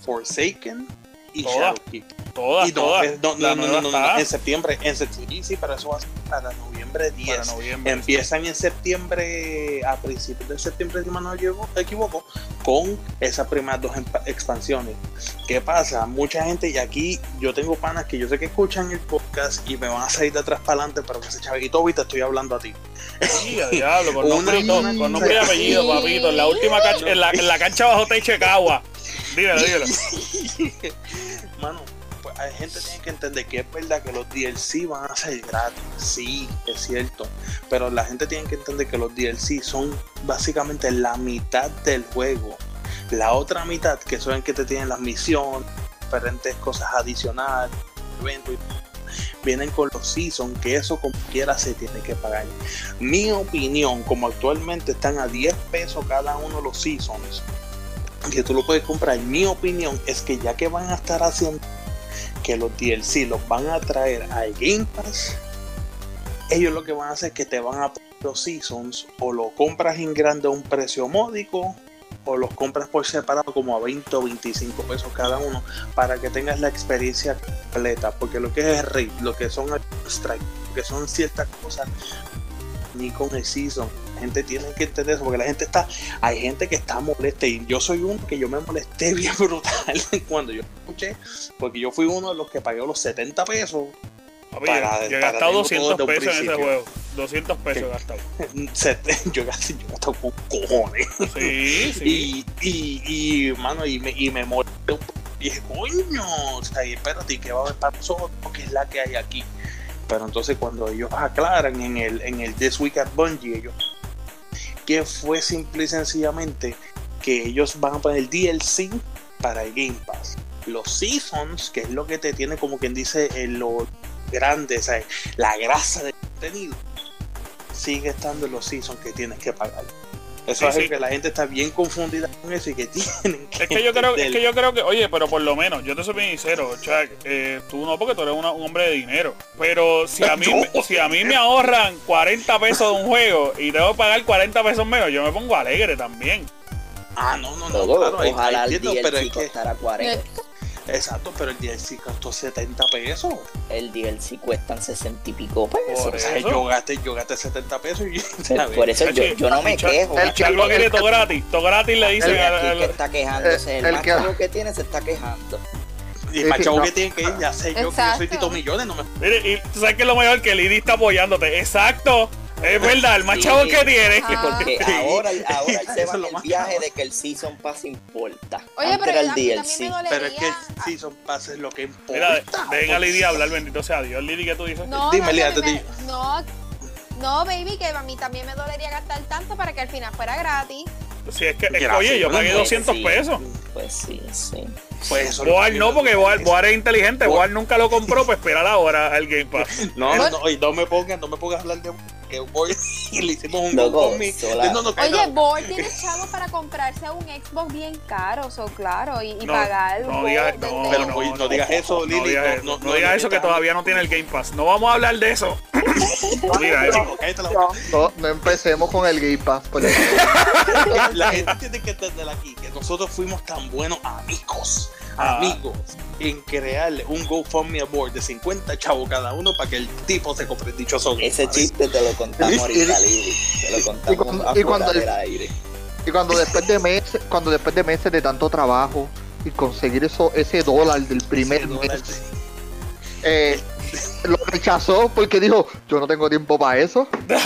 Forsaken y Shadowkeep. Todas, todas. No, no, no, no, en septiembre, en septiembre, sí, para eso va a ser para noviembre 10. Empiezan en septiembre, a principios de septiembre, si no me equivoco, con esas primeras dos expansiones. ¿Qué pasa? Mucha gente, y aquí yo tengo panas que yo sé que escuchan el podcast y me van a salir de atrás para adelante, pero que ese chavito te estoy hablando a ti. Sí, diablo, con nombre, con nombre y apellido, papito. En la última cancha, en la, en la cancha bajo techo de Cagua. Dígalo, dígalo. Mano, pues hay gente que tiene que entender que es verdad que los DLC van a ser gratis. Sí, es cierto. Pero la gente tiene que entender que los DLC son básicamente la mitad del juego. La otra mitad, que son que te tienen las misiones, diferentes cosas adicionales, eventos, vienen con los seasons, que eso como quiera se tiene que pagar. Mi opinión, como actualmente están a 10 pesos cada uno de los seasons, que tú lo puedes comprar, mi opinión es que ya que van a estar haciendo que los DLC los van a traer al Game Pass, ellos lo que van a hacer es que te van a poner los seasons o lo compras en grande a un precio módico o los compras por separado como a 20 o 25 pesos cada uno para que tengas la experiencia completa. Porque lo que es raid, lo que son strike, lo que son ciertas cosas ni con el season la gente tiene que entender eso porque la gente está hay gente que está molesta y yo soy uno que yo me molesté bien brutal cuando yo escuché porque yo fui uno de los que pagué los 70 pesos Papi, yo- yo he gastado 200 pesos en ese juego. 200 pesos he gastado. yo gasté yo gasté con cojones Sí, sí. y, y, y, mano, y me, y me molesté un poco. Y dije, coño, o sea, y espérate, ¿y ¿qué va a haber para nosotros? ¿Qué es la que hay aquí? Pero entonces cuando ellos aclaran en el, en el This Week at Bungie, ellos, que fue simple y sencillamente que ellos van a poner DLC para el Game Pass. Los Seasons, que es lo que te tiene como quien dice en lo grande, sea, la grasa del contenido, sigue estando los Seasons que tienes que pagar. Eso Sí, es sí. que la gente está bien confundida con eso y que tienen que Es que yo creo, es que yo creo que, oye, pero por lo menos, yo te soy bien sincero, Chuck, eh, tú no, porque tú eres una- un hombre de dinero. Pero si a mí, Yo. si a mí me ahorran 40 pesos de un juego y tengo que pagar 40 pesos menos, yo me pongo alegre también. Ah, no, no, no, claro, ojalá el pero DLC es que, costara 40. Exacto, pero el DLC costó 70 pesos. El DLC cuestan 60 y pico pesos. Por O sea, eso. yo gasté, yo gasté 70 pesos y. Por eso yo, yo no me quejo. el Chuck lo quiere todo gratis, todo gratis le dicen El- el que está quejándose, el, el más que- chavo que tiene se está quejando. Y el más Sí, chavo no. que tiene que ir, ya sé yo que yo soy Tito Millones, no me Mire, y tú sabes que es lo mejor que Lidi está apoyándote. Exacto. Es verdad, el más Sí. chavo que tiene. Porque ahora, ahora se es va el viaje de que el Season Pass importa. Oye, Antes pero el DLC. Pero es que sí son pases lo que importa. Mira, dejen a hablar, bendito sea Dios. Lidi, ¿qué tú dices? No, Dime, no, me- digo. no, no, baby, que a mí también me dolería gastar tanto para que al final fuera gratis. Si es que, es oye, yo pagué pues, 200 sí. pesos. Pues sí, sí. Pues eso Boar no, porque Boar, Boar es inteligente. Boar- nunca lo compró, pues espera la hora al Game Pass. No, no, no, no me pongas, no me pongas a hablar de que voy y le hicimos un No, no, Oye. Board tiene chavo para comprarse un Xbox bien caro, so claro, y, y No, pagar no digas, no, Pero, no digas eso, No Lili. digas, no, no digas eso que todavía no tiene el Game Pass. No vamos a hablar de eso. Boca. No, no empecemos con el Game Pass. por. La gente tiene que entender aquí que nosotros fuimos tan buenos amigos, Ah. amigos, en crearle un GoFundMe Award de 50 chavos cada uno para que el tipo se compre el dichoso Ese chiste te lo contamos Y- ahorita, Lili. Te lo contamos y cuando- y afuera cuando el- del aire. Y cuando después de meses, cuando después de meses de tanto trabajo y conseguir eso, ese dólar del primer mes, dólar. eh, lo rechazó porque dijo, yo no tengo tiempo para eso. Pero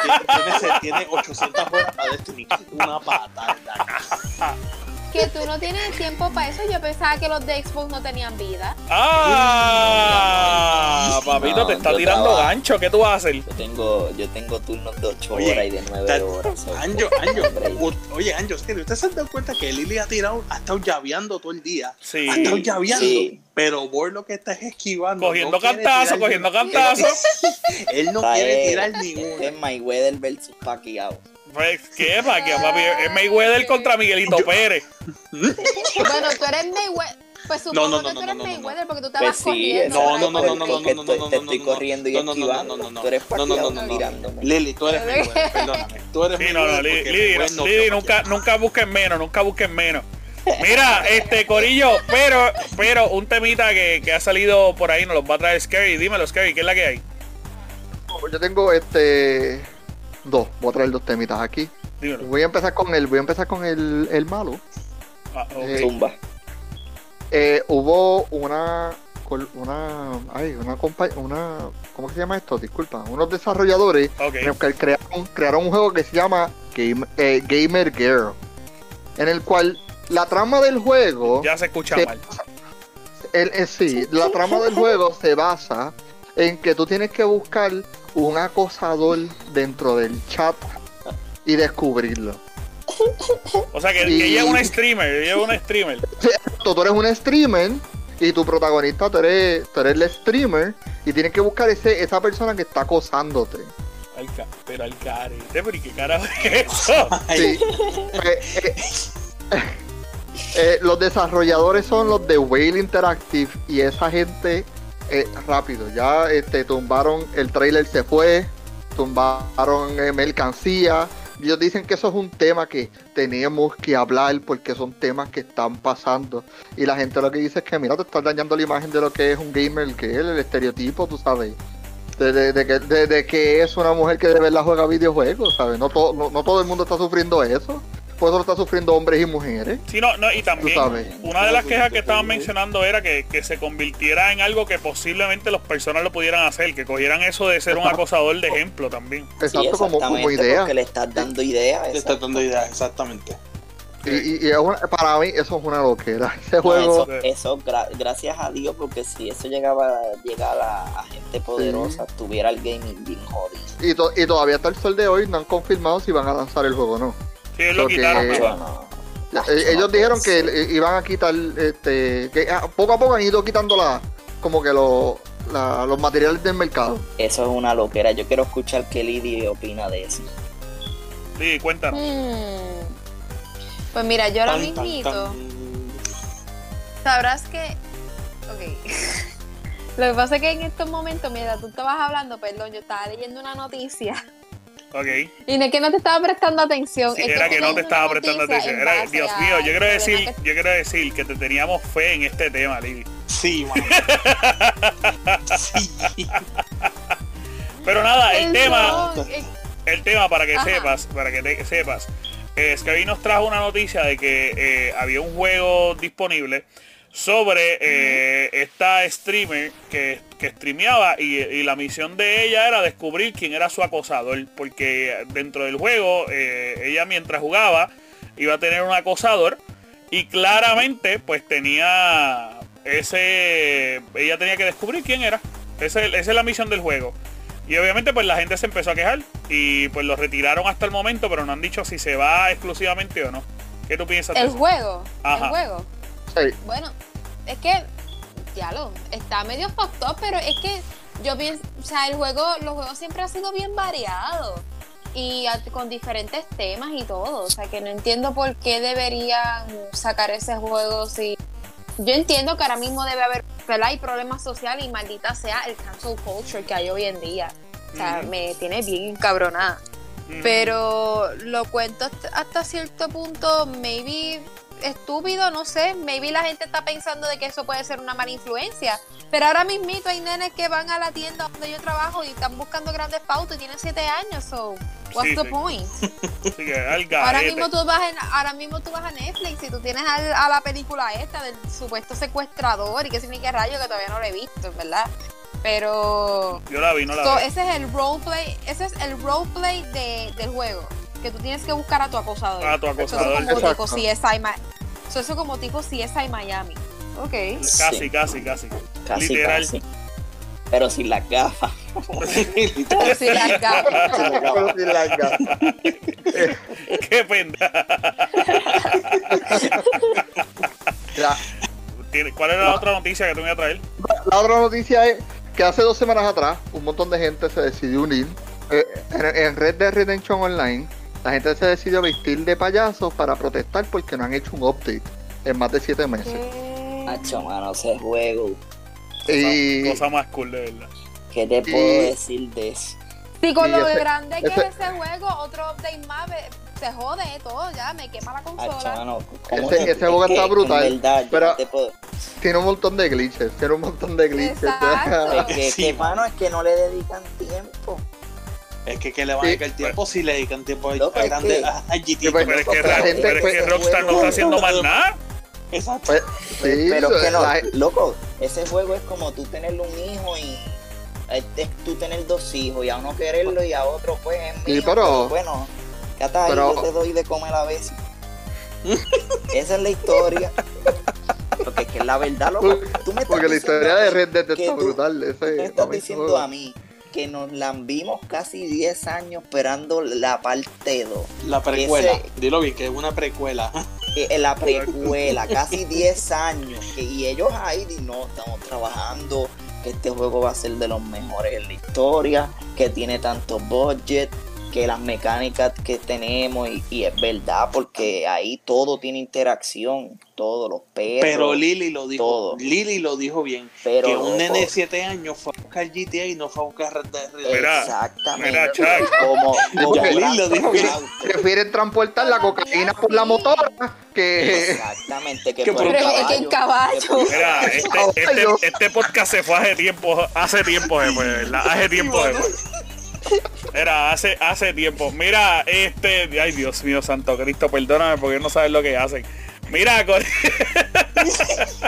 tiene, tiene, tiene 800 horas para Destiny. Una patada. Que tú no tienes tiempo para eso, yo pensaba que los de Xbox no tenían vida. Ah, papito, No, te está tirando trabajo. gancho. ¿Qué tú vas a hacer? Yo tengo, yo tengo turnos de 8 Oye, horas y de 9 ta- horas. Anjo, Anjo, oye, Anjo, es que ¿ustedes se han dado cuenta que Lili ha tirado, ha estado llaveando todo el día? Sí. Ha estado llaveando, Sí. pero Boy lo que está es esquivando. Cogiendo no cantazo, cogiendo cantazo. Él no quiere es- tirar este ninguna. es Mayweather versus Pacquiao. Pues, ¿qué? ¿Para qué, papi? Es Mayweather contra Miguelito Pérez. Bueno, tú eres Mayweather. Pues No, no, supongo no, que no, tú eres no, no, no. Mayweather porque tú te Pues sí, corriendo. No, por ahí no, no, por no, el no, piso. porque no, estoy- no, te no, estoy no, corriendo y no, no, no, esquivando. no, no, no. Tú eres No, no, no, no, no. tirándome. Lili, tú eres Mayweather, perdóname. Tú eres Sí, no, no, Mayweather Lidi, porque Lidi, Mayweather no Lidi, quiere nunca, nunca busquen menos, nunca busquen menos. Mira, este Corillo, pero, pero un temita que, que ha salido por ahí nos los va a traer Scary. Dímelo, Scary, ¿qué es la que hay? Yo tengo este dos, voy a traer dos temitas aquí. Dímelo. Voy a empezar con el, voy a empezar con el, el malo. Ah. Eh, Zumba. Eh, hubo una una ay, una compa- una ¿cómo se llama esto? Disculpa, unos desarrolladores que crearon, crearon un juego que se llama Game- eh, Gamer Girl, en el cual la trama del juego Ya se escucha mal. el, eh, sí, la trama del juego se basa en que tú tienes que buscar un acosador dentro del chat y descubrirlo. O sea, que, que Y- ella es una streamer, ella es una streamer. Tú eres un streamer y tu protagonista, tú eres, tú eres el streamer y tienes que buscar ese, esa persona que está acosándote. Al ca- pero al carete, pero ¿y qué carajo es eso? Sí. Eh, eh, eh, los desarrolladores son los de Whale Interactive y esa gente eh, rápido, ya este, tumbaron el trailer se fue, tumbaron eh, mercancía. Ellos dicen que eso es un tema que tenemos que hablar porque son temas que están pasando. Y la gente lo que dice es que, mira, te estás dañando la imagen de lo que es un gamer, que es el estereotipo, tú sabes. De, de- de que, de- que es una mujer que de verdad juega videojuegos, ¿sabes? No, todo no, no todo el mundo está sufriendo eso. Por eso lo están sufriendo hombres y mujeres. Sí, no, no, y también una de las quejas que estaban mencionando era que, que se convirtiera en algo que posiblemente los personas lo pudieran hacer, que cogieran eso de ser un acosador de ejemplo también. Exacto, Sí, como, como idea. Porque le estás dando ideas. Te está dando ideas, exactamente. Y, y- y es una- para mí eso es una loquera. Ese No, juego... eso, eso gra- gracias a Dios, porque si eso llegaba a llegar a, a gente poderosa, tuviera el gaming bien jodido. Y, to- y todavía hasta el sol de hoy no han confirmado si van a lanzar el juego o no. Sí, lo Porque- quitaron, pero- no. Macho, ellos dijeron que iban a quitar, este, que ah, poco a poco han ido quitando la, como que lo- la- los materiales del mercado. Eso es una loquera. Yo quiero escuchar qué Lidia opina de eso. sí, cuéntanos. Hmm. Pues mira, yo ahora tan. sabrás que. Ok. Lo que pasa es que en estos momentos, mira, tú estabas hablando, perdón, yo estaba leyendo una noticia. Ok. Y es que no te estaba prestando atención. Sí, es era que no te estaba prestando atención. en Era, Dios mío, yo quiero decir, yo quiero decir que te teníamos fe en este tema, Lili. Sí, mano. sí. Pero nada, el tema, el tema para que Ajá. sepas, para que te sepas, es que hoy nos trajo una noticia de que eh, había un juego disponible sobre eh, esta streamer que, que streameaba y, y la misión de ella era descubrir quién era su acosador, porque dentro del juego eh, ella mientras jugaba iba a tener un acosador y claramente pues tenía ese, ella tenía que descubrir quién era, Ese- esa es la misión del juego. Y obviamente pues la gente se empezó a quejar y pues lo retiraron hasta el momento, pero no han dicho si se va exclusivamente o no. ¿Qué tú piensas de el eso? juego. Ajá. El juego. Sí. Bueno, es que, ya lo, está medio fucked up, pero es que yo pienso, o sea, el juego, los juegos siempre han sido bien variados y a- con diferentes temas y todo, o sea, que no entiendo por qué deberían sacar ese juego si... Yo entiendo que ahora mismo debe haber, ¿verdad? Hay problemas sociales y maldita sea el cancel culture que hay hoy en día. O sea, me tiene bien encabronada. Mm, Pero lo cuento hasta cierto punto, maybe estúpido, no sé, maybe la gente está pensando de que eso puede ser una mala influencia. Pero ahora mismito hay nenes que van a la tienda donde yo trabajo y están buscando grandes pautos y tienen 7 años, so what's Sí, the sí. point? Que Ahora mismo tú vas en- ahora mismo tú vas a Netflix y tú tienes al- a la película esta del supuesto secuestrador y qué significa rayo que todavía no lo he visto, ¿verdad? Pero Yo la vi, no la So, vi. ese es el roleplay, ese es el roleplay de, del juego. Que tú tienes que buscar a tu acosador. A tu Eso es acosador. como Exacto. tipo CSI, Ma- eso como tipo CSI Miami. Ok. Casi, Sí. casi, casi. Casi, Literal. casi. Pero sin las gafas. Pero si las gafas. Pero sin las gafas. Qué. Tiene- ¿Cuál era la otra noticia que tú me ibas a traer? La otra noticia es que hace dos semanas atrás un montón de gente se decidió unir eh, en, en Red Dead Redemption Online. La gente se decidió vestir de payasos para protestar porque no han hecho un update en más de siete meses. Hacho, mano, ese juego. Y Cosa más cool, de verdad. ¿Qué te puedo Y- decir de eso? Sí, con Sí, lo ese- grande que ese- es ese juego, otro update más, se jode todo, ya, me quema la Hacho, consola. mano, ¿cómo Ese- que- ese juego es que, está brutal, verdad, pero- puedo- tiene un montón de glitches. Tiene un montón de glitches. Exacto. Es que, Sí, que, mano, es que no le dedican tiempo. Es que, que le van a Sí, dedicar tiempo si le dedican tiempo a, grande que- a, GT. Pues, Pero es que, La Ro- gente pero es que Rockstar no está haciendo más nada. Exacto. Pues, sí, pero es que no, la- loco, ese juego es como tú tener un hijo y es, es tú tener dos hijos y a uno quererlo y a otro pues es Sí, mío, pero- bueno, cata ahí, pero- yo te doy de comer a veces. Esa es la historia. Porque es que la verdad, loco, tú me estás porque la historia de Red Dead está brutal. tú Ese, me estás diciendo a mí que nos la vimos casi 10 años esperando la parte 2. La precuela. Ese- Dilo bien, que es una precuela. Eh, la precuela, casi 10 años. que- y ellos ahí no estamos trabajando, que este juego va a ser de los mejores en la historia, que tiene tanto budget, que las mecánicas que tenemos, y, y es verdad, porque ahí todo tiene interacción, todos los perros. Pero Lili lo dijo. todo. Lili lo dijo bien. Pero, que un nene de 7 años fue a buscar GTA y no fue a buscar Red Exactamente. mira, como, como Ya, Grand Lilo dijo bien. Prefieren transportar la cocaína por la motora que... Exactamente, que, Que por por un un caballo. Que Mira, este, este, este podcast se fue hace tiempo, hace tiempo después, ¿verdad? Hace tiempo. Era, hace, hace tiempo. Mira, este, ay Dios mío, Santo Cristo, perdóname porque no sabes lo que hacen. Mira, con-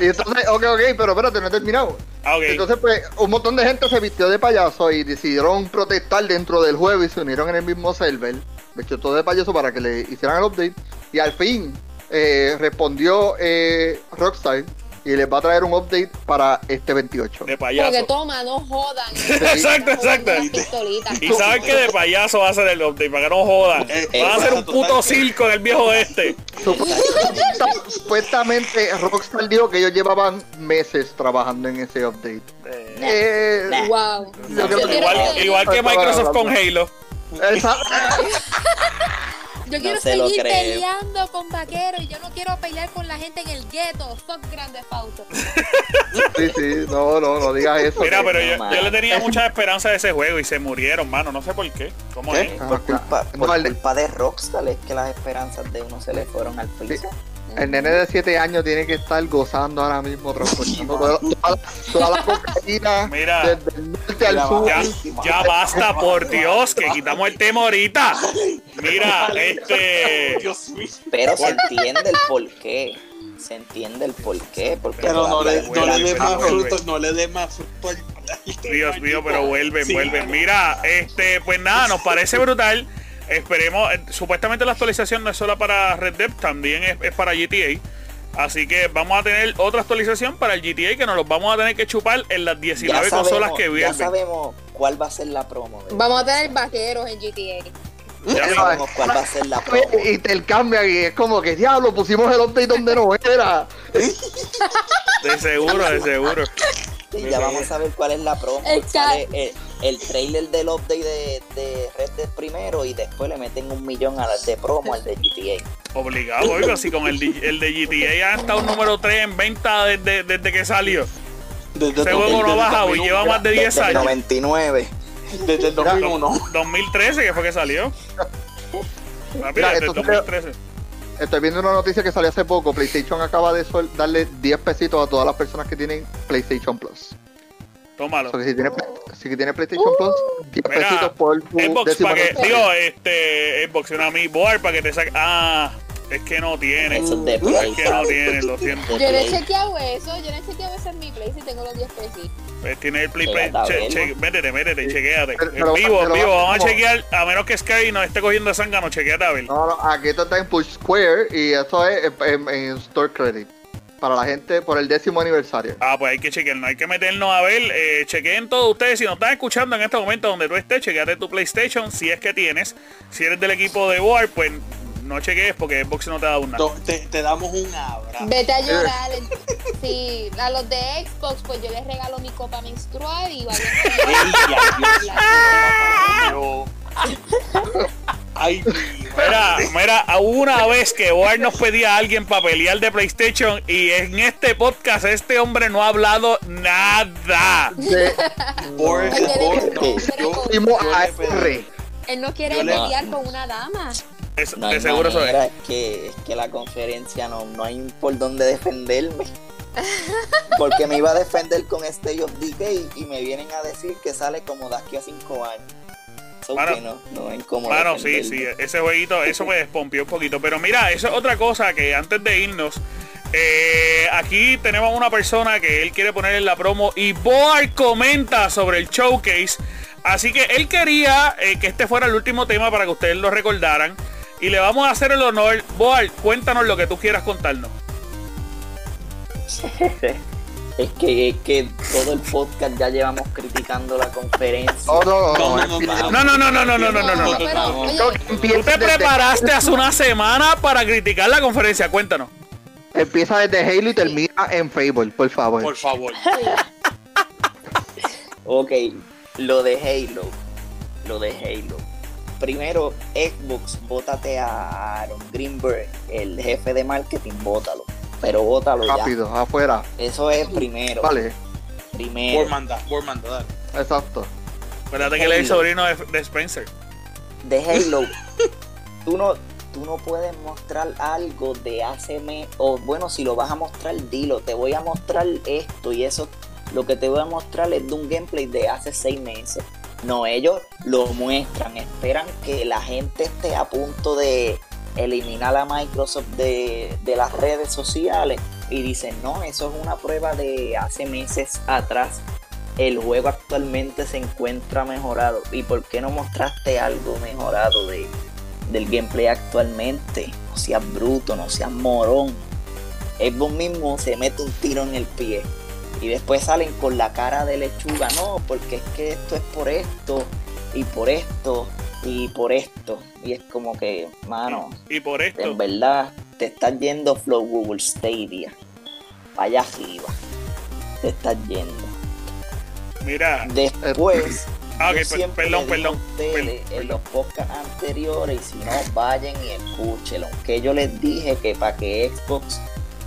Y entonces, ok, ok, pero espérate, no he terminado. Ah. Entonces, pues, un montón de gente se vistió de payaso y decidieron protestar dentro del juego y se unieron en el mismo server. Vestió todo de payaso para que le hicieran el update. Y al fin eh, respondió eh, Rockstar y les va a traer un update para este 28. de Porque payaso. toma, no jodan. Exacto, exacto. Y saben que de payaso va a ser el update, para que no jodan. Eh, Van a hacer un puto circo en el viejo este. Supuestamente- Rockstar dijo que ellos llevaban meses trabajando en ese update. Eh. Wow. Yo creo que Igual, igual que Microsoft con Halo. Yo quiero seguir peleando con vaqueros y yo no quiero pelear con la gente en el gueto. Fuck Grande Auto. sí, sí, no, no, no digas eso. Mira, pero no, yo, yo le tenía mucha esperanza a ese juego y se murieron, mano. No sé por qué. ¿Cómo ¿Qué? es? Ah, Por culpa, no, por el- culpa de Rockstar es que las esperanzas de uno se le fueron al piso. El nene de 7 años tiene que estar gozando ahora mismo, transportando toda, toda- toda la cocaína Mira. desde el norte al Ya sur. Ya, ya basta, por Dios, que quitamos el tema ahorita. Mira, este. Dios mío. Pero se entiende el porqué. Se entiende el porqué. Porque Pero no le, no le dé más fruto, no le dé más fruto al- Dios mío, pero vuelven, Sí, vuelven. Mira, este, pues nada, nos parece brutal. Esperemos, eh, supuestamente la actualización no es solo para Red Dead, también es, es para GTA. Así que vamos a tener otra actualización para el GTA que nos los vamos a tener que chupar en las 19 ya consolas que ya vienen. sabemos cuál va a ser la promo. ¿verdad? Vamos a tener vaqueros en GTA. Ya Ya sabemos cuál va a ser la promo. Y te el cambia y es como que diablo, pusimos el update donde no era. de seguro, de seguro. Y ya vamos a ver cuál es la promo. El Sale el, el trailer del update de, de Red Dead primero y después le meten un millón a la de promo al de GTA. Obligado, oiga, si con el, de- el de GTA ha estado número 3 en venta desde, desde que salió. Desde Ese juego no ha 2001, bajado y lleva más de 10 Desde el años. 99. Desde el 2001. 2013 que fue que salió. Mira, desde esto 2013. Estoy viendo una noticia que salió hace poco. PlayStation acaba de darle 10 pesitos a todas las personas que tienen PlayStation Plus. Tómalo. O sea, que si tienes si que tienes PlayStation Plus, 10 Mira, pesitos por tu Xbox para que, digo, este, Xbox, una mi board para que te saque. Ah, es que no tiene. Eso es Es que no tiene, lo siento. Yo no he chequeado eso. Yo no he chequeado eso en mi play si tengo los 10 pesos. Pues tiene el play, play. Che, che, métete, métete, chequéate. Pero- En vivo, en vivo, vamos a chequear, a menos que Sky nos esté cogiendo zángano, chequeate a ver. No, no, aquí esto está en Push Square y eso es en, en- en Store Credit. Para la gente por el décimo aniversario. Ah, pues hay que chequearnos, hay que meternos a ver, eh, chequeen todos ustedes, si nos están escuchando en este momento donde tú estés, chequeate tu PlayStation, si es que tienes, si eres del equipo de War, pues no chequees porque Xbox no te da una. Te, te damos un abrazo. Vete a llorar. Sí, a los de Xbox, pues yo les regalo mi copa menstrual y vayan Ay, mi Mira, mira, una vez que War nos pedía a alguien para pelear de PlayStation y en este podcast este hombre no ha hablado nada. De, Por Ay, que favor, le- no. pero Yo, con- fuimos yo a le pedí- R. Él no quiere pelear con una dama. Es- No de seguro eso es. que, es que la conferencia no, no hay por dónde defenderme. Porque me iba a defender con State of Decay y me vienen a decir que sale como de aquí a 5 años. So Mano, que no, no Mano, sí, sí, ese jueguito, eso me despompió un poquito. Pero mira, eso es otra cosa que antes de irnos, eh, aquí tenemos una persona que él quiere poner en la promo y Boar comenta sobre el showcase. Así que él quería eh, que este fuera el último tema para que ustedes lo recordaran. Y le vamos a hacer el honor. Boar, cuéntanos lo que tú quieras contarnos. Es que, es que todo el podcast ya llevamos criticando la conferencia. No, no, no. No, no, No, no, no, no, Tú te preparaste hace una semana para criticar la conferencia, cuéntanos. Empieza desde Halo y termina en Fable, por favor. Por favor. Ok, lo de Halo. Lo de Halo. Primero, Xbox, bótate a Aaron Greenberg, el jefe de marketing, bótalo. Pero bótalo ya. Rápido, afuera. Eso es primero. Vale, Primero. Por manda, por manda, dale. exacto. Espérate que él es el sobrino de, de Spencer. de Halo, tú no, tú no puedes mostrar algo de hace mes, o bueno, si lo vas a mostrar, dilo, te voy a mostrar esto y eso, lo que te voy a mostrar es de un gameplay de hace seis meses. No, ellos lo muestran, esperan que la gente esté a punto de eliminar a Microsoft de, de las redes sociales y dicen, no, eso es una prueba de hace meses atrás el juego actualmente se encuentra mejorado. ¿Y por qué no mostraste algo mejorado de, del gameplay actualmente? No seas bruto, no seas morón. Xbox mismo se mete un tiro en el pie. Y después salen con la cara de lechuga. No, porque es que esto es por esto, y por esto, y por esto. Y es como que, mano, Y por esto, en verdad te estás yendo Flow Google Stadia. Vaya arriba. Te estás yendo. mira. Después, Ah, ok, per- perdón, perdón, ustedes perdón, en los podcasts anteriores, y si no, vayan y escúchenlo. Que yo les dije que para que Xbox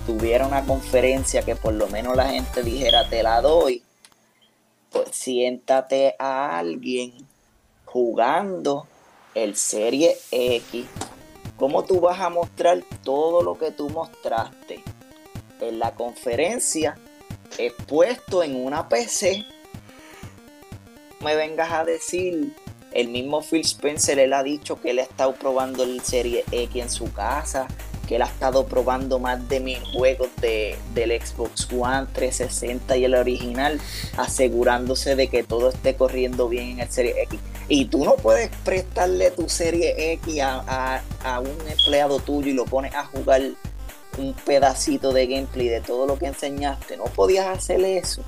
tuviera una conferencia que por lo menos la gente dijera te la doy, pues siéntate a alguien jugando el Serie X. ¿Cómo tú vas a mostrar todo lo que tú mostraste en la conferencia expuesto en una PC? me vengas a decir, el mismo Phil Spencer, él ha dicho que él ha estado probando el Serie X en su casa, que él ha estado probando más de mil juegos de, del Xbox One 360 y el original, asegurándose de que todo esté corriendo bien en el Serie X. Y tú no puedes prestarle tu Serie X a, a- a un empleado tuyo y lo pones a jugar un pedacito de gameplay de todo lo que enseñaste. No podías hacer eso.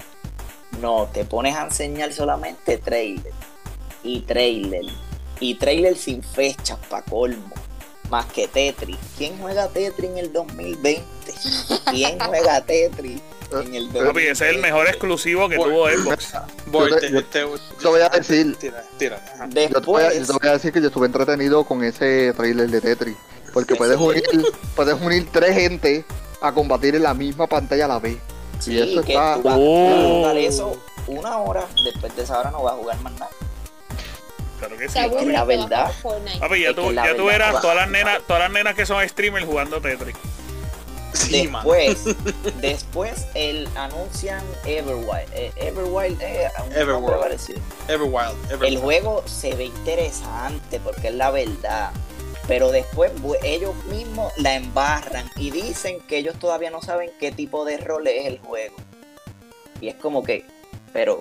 No, te pones a enseñar solamente trailer. Y trailer. Y trailer sin fechas, pa' colmo. Más que Tetris. ¿Quién juega Tetris en el 2020? ¿Quién juega Tetris en el 2020? Papi, ese es el mejor exclusivo que tuvo Xbox. Voy, Yo te- yo- voy a decir. Tira, tira. ajá. Yo te, voy a, Después, yo te voy a decir que yo estuve entretenido con ese trailer de Tetris. Porque puedes unir, puedes unir tres gente a combatir en la misma pantalla a la vez. sí, y eso que está- tú vas Oh. a jugar eso una hora. Después de esa hora no vas a jugar más nada. Claro que sí. Aburre la verdad. Papi, ya tú, ya tú va. todas las nenas, todas las nenas que son streamers jugando Tetris. Sí, man. Después, después el anuncian Everwild. Eh, Everwild eh, Everwild. Everwild. El juego se ve interesante porque es la verdad. Pero después ellos mismos la embarran y dicen que ellos todavía no saben qué tipo de rol es el juego. Y es como que, pero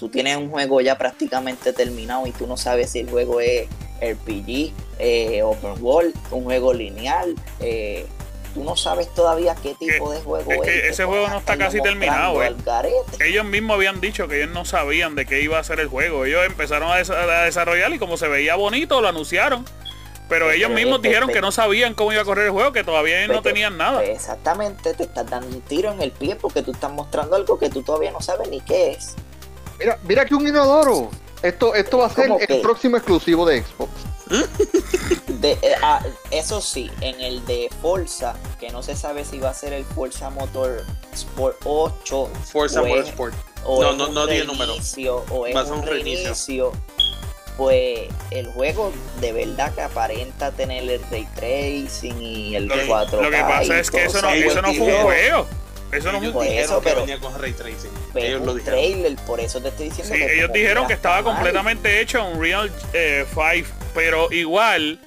tú tienes un juego ya prácticamente terminado y tú no sabes si el juego es RPG, eh, Open World, un juego lineal. eh, tú no sabes todavía qué tipo de juego es que ese juego no está casi terminado, eh. Ellos mismos habían dicho que ellos no sabían de qué iba a ser el juego. Ellos empezaron a, des- a desarrollar y como se veía bonito, lo anunciaron. Pero Pero ellos mismos dijeron que no sabían cómo iba a correr el juego, que todavía no tenían nada. exactamente, te estás dando un tiro en el pie porque tú estás mostrando algo que tú todavía no sabes ni qué es. Mira, mira que un inodoro. Esto, esto va a ser ¿Cómo el próximo exclusivo de Xbox. De- eh, ah, eso sí, en el de Forza, que no se sabe si va a ser el Forza Motor Sport 8 Forza o es- Motorsport. o No, no, no di el número. reinicio, o es Va a ser un un reinicio. reinicio, pues el juego de verdad que aparenta tener el ray tracing y el Lo, 4K. lo que pasa es que eso no, eso no fue un juego. Eso no un Por dijeron eso, que pero- venía con Ray Tracing. Pero Ellos lo un dijeron. trailer, por eso te estoy diciendo Sí, que ellos dijeron que estaba mal. completamente hecho en Real 5, pero igual,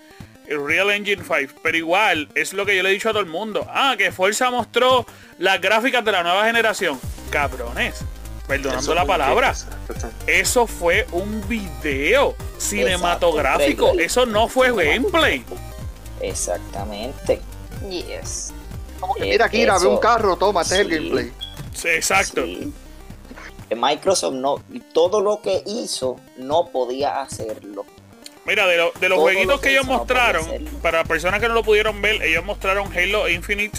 el Real Engine 5, pero igual, es lo que yo le he dicho a todo el mundo. Ah, que Forza mostró las gráficas de la nueva generación. Cabrones, perdonando Eso la un palabra. Eso fue un video cinematográfico. Eso no fue gameplay. Exactamente. Yes. Como que Eh, mira, Kira, ve un carro, toma, este es el gameplay. Sí, exacto. Sí. Microsoft no, todo lo que hizo no podía hacerlo. Mira, de, lo- de los Todo jueguitos lo que que ellos no mostraron, para personas que no lo pudieron ver, ellos mostraron Halo Infinite,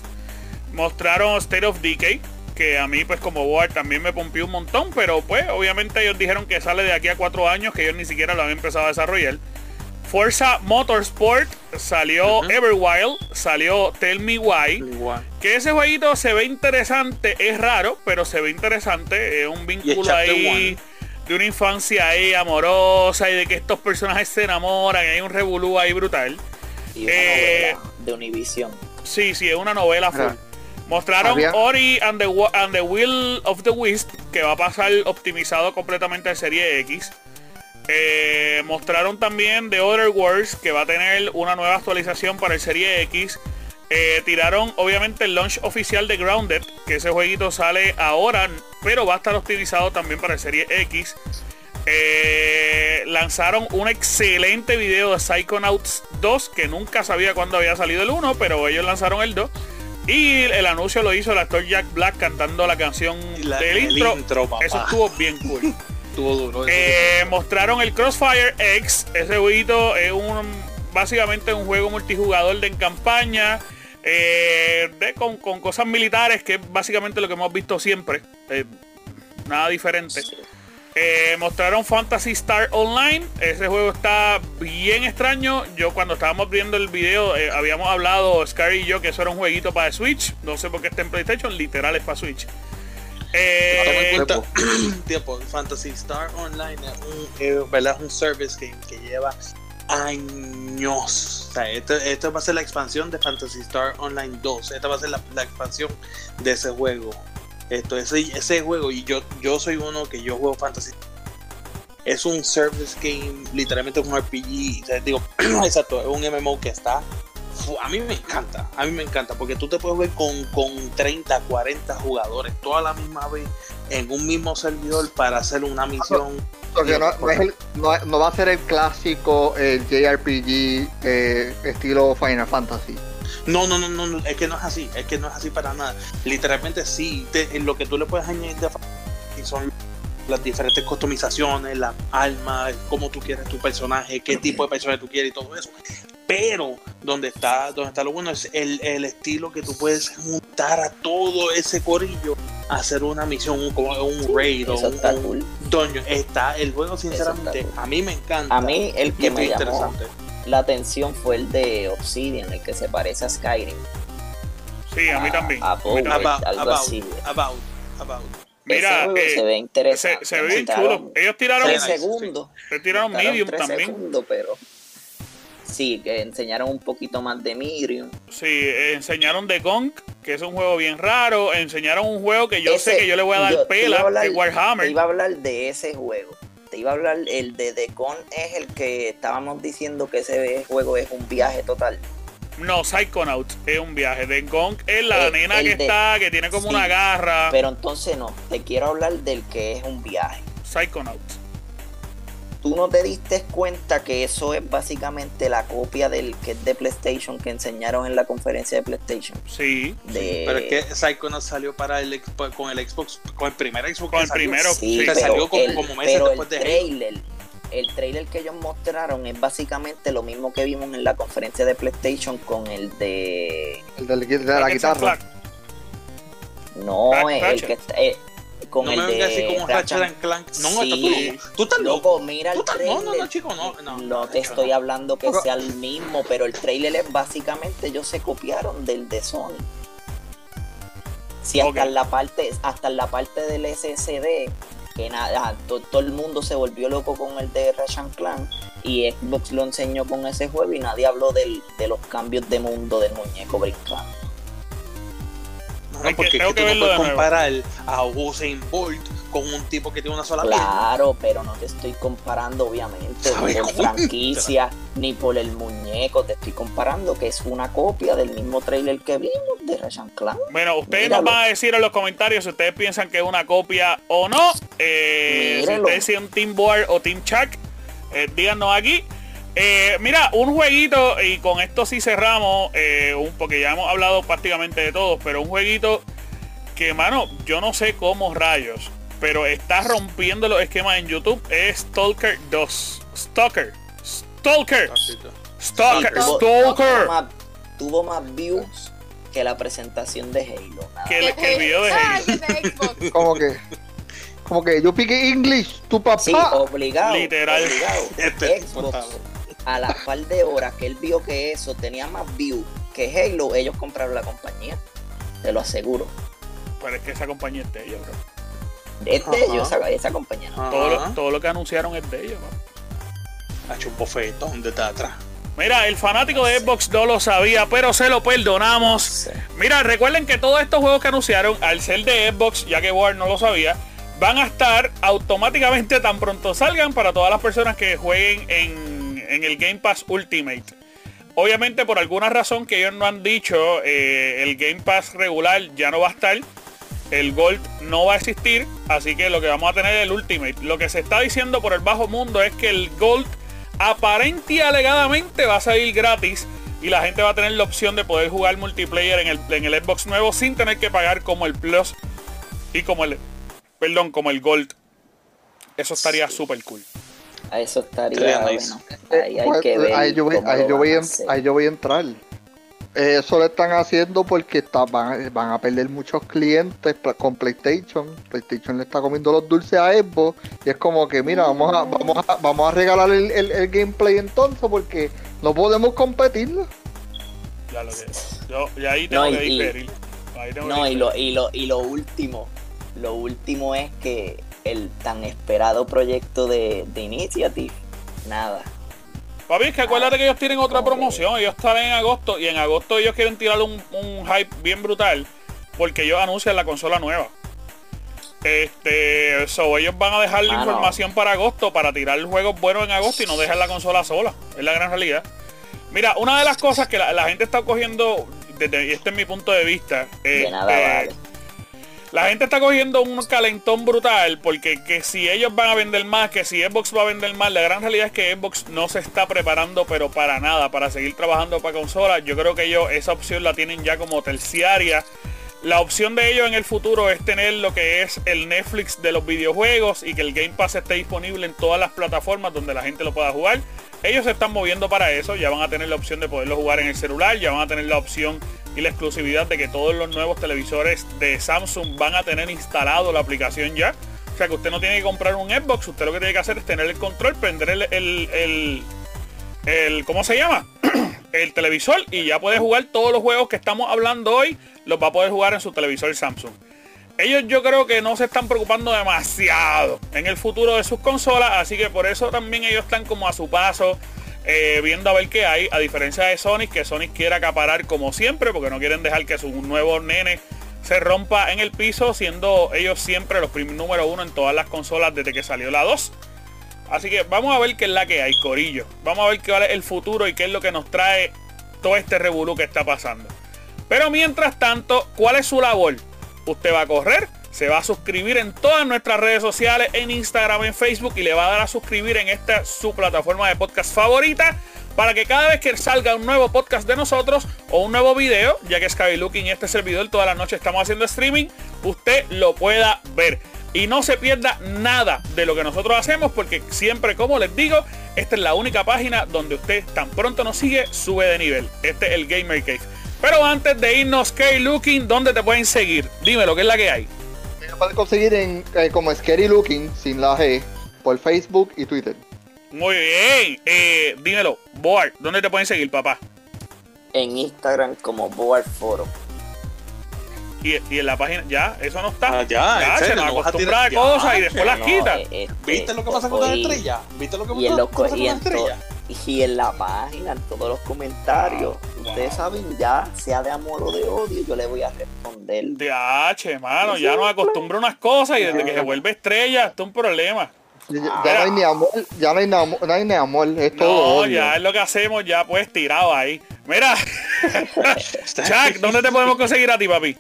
mostraron State of Decay, que a mí pues como board también me pompió un montón, pero pues obviamente ellos dijeron que sale de aquí a cuatro años, que ellos ni siquiera lo habían empezado a desarrollar. Forza Motorsport, salió Ujú. Everwild, salió Tell Me Why. Igual. Que ese jueguito se ve interesante, es raro, pero se ve interesante. Es un vínculo ahí de una infancia ahí amorosa y de que estos personajes se enamoran. y Hay un revolú ahí brutal. Y una Eh, novela de Univision. Sí, sí, es una novela full. Mostraron había- Ori and the, and the Will of the Wisp, que va a pasar optimizado completamente a serie X. Eh, mostraron también The Other Worlds, que va a tener una nueva actualización para el serie X. Eh, tiraron obviamente el launch oficial de Grounded, que ese jueguito sale ahora, pero va a estar optimizado también para el serie X. Eh, lanzaron un excelente video de Psychonauts 2, que nunca sabía cuándo había salido el 1, pero ellos lanzaron el 2. Y el anuncio lo hizo el actor Jack Black cantando la canción La- del el intro. intro. Eso estuvo bien cool. Estuvo duro. eso Eh, mostraron el Crossfire X. Ese jueguito es un básicamente un juego multijugador de en campaña. eh, de, con, con cosas militares, que es básicamente lo que hemos visto siempre. eh, nada diferente. Sí. Eh, mostraron Fantasy Star Online. Ese juego está bien extraño. Yo cuando estábamos viendo el video eh, habíamos hablado, Scar y yo, que eso era un jueguito para Switch. No sé por qué está en PlayStation. Literal es para Switch. Eh, Toma en cuenta, Tiempo. tiempo, Fantasy Star Online es un, eh, ¿verdad? es un service game que lleva años. O sea, esto, esto va a ser la expansión de Fantasy Star Online 2. Esta va a ser la, la expansión de ese juego. Esto, ese, ese juego, y yo, yo soy uno que yo juego Fantasy. Es un service game, literalmente es un RPG. O sea, digo, exacto, es un MMO que está. A mí me encanta, a mí me encanta, porque tú te puedes ver con, con 30, 40 jugadores, toda la misma vez, en un mismo servidor para hacer una misión. Porque no, no es el- no- no va a ser el clásico el JRPG eh, estilo Final Fantasy. No, no, no, no, es que no es así, es que no es así para nada. Literalmente sí, te- lo que tú le puedes añadir de y son las diferentes customizaciones, las armas, cómo tú quieres tu personaje, qué tipo de personaje tú quieres y todo eso. Pero donde está, donde está lo bueno es el, el estilo que tú puedes juntar a todo ese corillo a hacer una misión, un, como un raid o un, está un cool. dungeon. Está el juego, sinceramente, está cool. a mí me encanta. A mí el que me llamó interesante. la atención fue el de Obsidian, el que se parece a Skyrim. sí, a mí también. A, A Power. About, algo about, así. about, about. Mira, Ese juego eh, se ve interesante. se ve bien chulo. Ellos tiraron, Tres Sí, sí, sí. segundos. se tiraron medium tres también. segundos, pero sí, que enseñaron un poquito más de Medium. Sí, eh, enseñaron The Gong, que es un juego bien raro. Enseñaron un juego que yo sé que yo le voy a dar yo- pela, a hablar- es Te Warhammer. iba a hablar de ese juego. Te iba a hablar, el de The Con es el que estábamos diciendo que ese juego es un viaje total. No, Psychonauts es un viaje. The Gong es la El- nena el que de- está, que tiene como sí, una garra. Pero entonces no, te quiero hablar del que es un viaje. Psychonauts. ¿Tú no te diste cuenta que eso es básicamente la copia del que es de PlayStation que enseñaron en la conferencia de PlayStation? Sí. De... Pero es que Psychonauts salió para el Xbox- con el Xbox, con el primer Xbox. Con que el salió. primero. Sí, Sí, pero, salió como- el, como meses pero después el de Halo. trailer, el trailer que ellos mostraron es básicamente lo mismo que vimos en la conferencia de PlayStation con el de El de la guitarra. No el, Ratchet. que está- eh, con no el me así como Ratchet and Clank. No, Sí. estás tú. Tú estás loco. Mira el trailer. no, no, no, chico, no, no, No te chico, estoy no. hablando que sea el mismo, pero el trailer es básicamente ellos se copiaron del de Sony. Si hasta Ok. en la parte, hasta en la parte del SSD, que nada, to- todo el mundo se volvió loco con el de Ratchet Clan y Xbox lo enseñó con ese juego y nadie habló del, de los cambios de mundo del muñeco brincando. No, Es que porque tengo que que tú no puedes comparar a Usain Bolt con un tipo que tiene una sola pierna. Claro, pero no te estoy comparando obviamente ¿Sabe por franquicia ni por el muñeco, te estoy comparando que es una copia del mismo trailer que vimos de Ratchet Clan. Bueno, ustedes Míralo. nos van a decir en los comentarios si ustedes piensan que es una copia o no. Eh, si ustedes son Team Board o Team Chuck, eh, díganos aquí. Eh, mira, un jueguito, y con esto sí cerramos, eh, un, porque ya hemos hablado prácticamente de todos, pero un jueguito que, mano, yo no sé cómo rayos, pero está rompiendo los esquemas en YouTube, es Stalker 2. Stalker. Stalker. Stalker. tuvo, Stalker. Tuvo más, views que la presentación de Halo. Que el, que el video de Ah, Halo. Xbox. Como que, como que yo pique English, tu papá. Sí, obligado. Literal. obligado. Este, Xbox, a la par de horas que él vio que eso tenía más views que Halo, ellos compraron la compañía. Te lo aseguro. Pero es que esa compañía es de ellos, bro. Es de Ajá. ellos, esa, esa compañía. ¿no? Todo, lo, todo lo que anunciaron es de ellos, bro. Ha hecho un bofetón de atrás. Mira, el fanático de Xbox no lo sabía, pero se lo perdonamos. Mira, recuerden que todos estos juegos que anunciaron, al ser de Xbox, ya que Ward no lo sabía, van a estar automáticamente tan pronto salgan para todas las personas que jueguen en, en el Game Pass Ultimate. Obviamente, por alguna razón que ellos no han dicho, eh, el Game Pass regular ya no va a estar. El Gold no va a existir. Así que lo que vamos a tener es el Ultimate. Lo que se está diciendo por el bajo mundo es que el Gold aparente y alegadamente va a salir gratis. Y la gente va a tener la opción de poder jugar multiplayer en el, en el Xbox nuevo sin tener que pagar como el Plus y como el, perdón, como el Gold. Eso estaría súper cool. A eso estaría bueno. Ahí hay que ver. ahí yo voy, ahí yo a a- hacer. ahí yo voy a entrar. Eso lo están haciendo porque está- van, van a perder muchos clientes con PlayStation. PlayStation le está comiendo los dulces a Xbox. Y es como que, mira, vamos a, vamos a, vamos a regalar el, el- el gameplay entonces porque no podemos competir. Ya lo que yo, y ahí tengo No, y- que y- diferir. Ahí tengo que No, y lo, y lo, y lo último, lo último es que el tan esperado proyecto de, de Initiative, nada. Papi, es que acuérdate que ellos tienen otra promoción. Ellos están en agosto y en agosto ellos quieren tirar un, un hype bien brutal porque ellos anuncian la consola nueva. Este, so ellos van a dejar la Mano. información para agosto para tirar juegos buenos en agosto y no dejar la consola sola. Es la gran realidad. Mira, una de las cosas que la, la gente está cogiendo, desde, y este es mi punto de vista, De nada eh, vale. La gente está cogiendo un calentón brutal porque que si ellos van a vender más, que si Xbox va a vender más, la gran realidad es que Xbox no se está preparando pero para nada, para seguir trabajando para consolas. Yo creo que ellos esa opción la tienen ya como terciaria. La opción de ellos en el futuro es tener lo que es el Netflix de los videojuegos y que el Game Pass esté disponible en todas las plataformas donde la gente lo pueda jugar. Ellos se están moviendo para eso, ya van a tener la opción de poderlo jugar en el celular, ya van a tener la opción y la exclusividad de que todos los nuevos televisores de Samsung van a tener instalado la aplicación ya. O sea que usted no tiene que comprar un Xbox, usted lo que tiene que hacer es tener el control, prender el, el, el, ¿cómo se llama? el televisor y ya puede jugar todos los juegos que estamos hablando hoy, los va a poder jugar en su televisor Samsung. Ellos yo creo que no se están preocupando demasiado en el futuro de sus consolas, así que por eso también ellos están como a su paso, eh, viendo a ver qué hay, a diferencia de Sonic, que Sonic quiere acaparar como siempre, porque no quieren dejar que su nuevo nene se rompa en el piso, siendo ellos siempre los primeros número uno en todas las consolas desde que salió la 2. Así que vamos a ver qué es la que hay, Corillo. Vamos a ver qué vale el futuro y qué es lo que nos trae todo este revolú que está pasando. Pero mientras tanto, ¿cuál es su labor? Usted va a correr, se va a suscribir en todas nuestras redes sociales, en Instagram, en Facebook y le va a dar a suscribir en esta su plataforma de podcast favorita para que cada vez que salga un nuevo podcast de nosotros o un nuevo video, ya que Skylooking y este servidor toda la noche estamos haciendo streaming, usted lo pueda ver. Y no se pierda nada de lo que nosotros hacemos porque siempre, como les digo, esta es la única página donde usted tan pronto nos sigue, sube de nivel. Este es el Gamer Cave. Pero antes de irnos, Skylooking, ¿dónde te pueden seguir? Dime lo que es la que hay. Me pueden conseguir en, eh, como Scary Looking, sin la G, por Facebook y Twitter. Muy bien. Eh, dímelo, Board, ¿dónde te pueden seguir, papá? En Instagram como Board Foro. Y, y en la página, ya, eso no está. Ah, ya, en se serio, nos acostumbra a cosas ya, y después las quita. eh, este, ¿Viste lo que pasa con las estrellas? ¿Viste lo que Y en, los, pasa co- con las estrellas? Y en la página, en todos los comentarios, Wow, ustedes wow. saben ya, sea de amor o de odio, yo le voy a responder. De H, mano, ya nos acostumbra a unas cosas y desde que se vuelve estrella, esto es un problema. Ya, no hay ni amor, ya no hay, ni amor, no hay ni amor, es todo No, odio. ya es lo que hacemos, ya pues tirado ahí. Mira, Chuck, ¿dónde te podemos conseguir a ti, papi?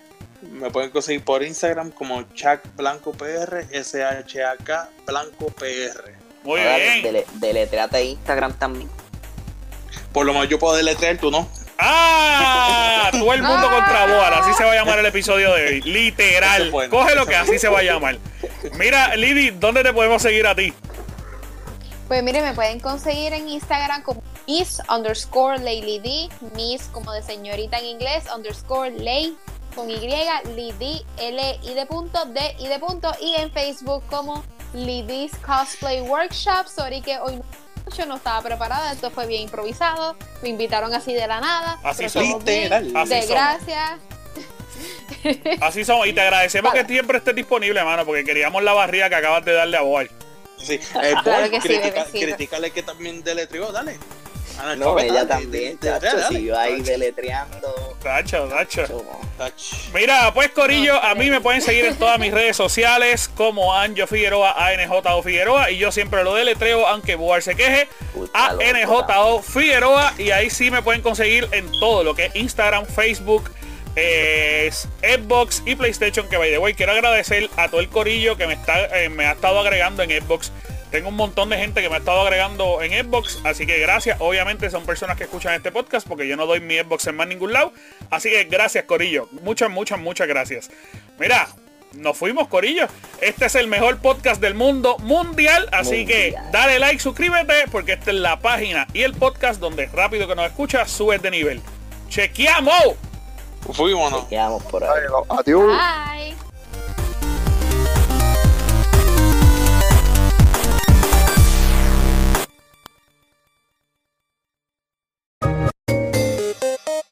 Me pueden conseguir por Instagram como Chuck Blanco PR, S-H-A-K Blanco PR. Muy Ahora, bien. dele- deletréate Instagram también. Por lo menos yo puedo deletrear, tú no. ¡Ah! Todo el mundo contra Boal, así se va a llamar el episodio de hoy. Literal. Coge lo que así se va a llamar. Mira, Lidy, ¿dónde te podemos seguir a ti? Pues mire, me pueden conseguir en Instagram como Miss underscore Lady D, Miss como de señorita en inglés, underscore Lay con Y, Lidi, L I de punto, D I de punto, y en Facebook como Lidis Cosplay Workshop. Sorry que hoy yo no estaba preparada, esto fue bien improvisado, me invitaron así de la nada. Así somos. de gracias. Así somos, y te agradecemos que siempre estés disponible, hermano, porque queríamos la barriga que acabas de darle a Boy. Sí, eh, claro que critica, que también deletrió, dale. No, ella también, chacho, si va ahí deletreando. Tacho, tacho. Mira, pues Corillo, a mí me pueden seguir en todas mis redes sociales como Anjo Figueroa, ANJO Figueroa, y yo siempre lo deletreo, aunque Boar se queje, ANJO Figueroa, y ahí sí me pueden conseguir en todo lo que es Instagram, Facebook, eh, Xbox y PlayStation, que by the way, quiero agradecer a todo el corillo que me, está, eh, me ha estado agregando en Xbox tengo un montón de gente que me ha estado agregando en Xbox, así que gracias. Obviamente son personas que escuchan este podcast porque yo no doy mi Xbox en más ningún lado. Así que gracias, Corillo. Muchas, muchas, muchas gracias. Mira, nos fuimos, Corillo. Este es el mejor podcast del mundo mundial. Así que dale like, suscríbete, porque esta es la página y el podcast donde rápido que nos escuchas subes de nivel. ¡Chequeamos! Fuimos, Chequeamos por ahí. Adiós.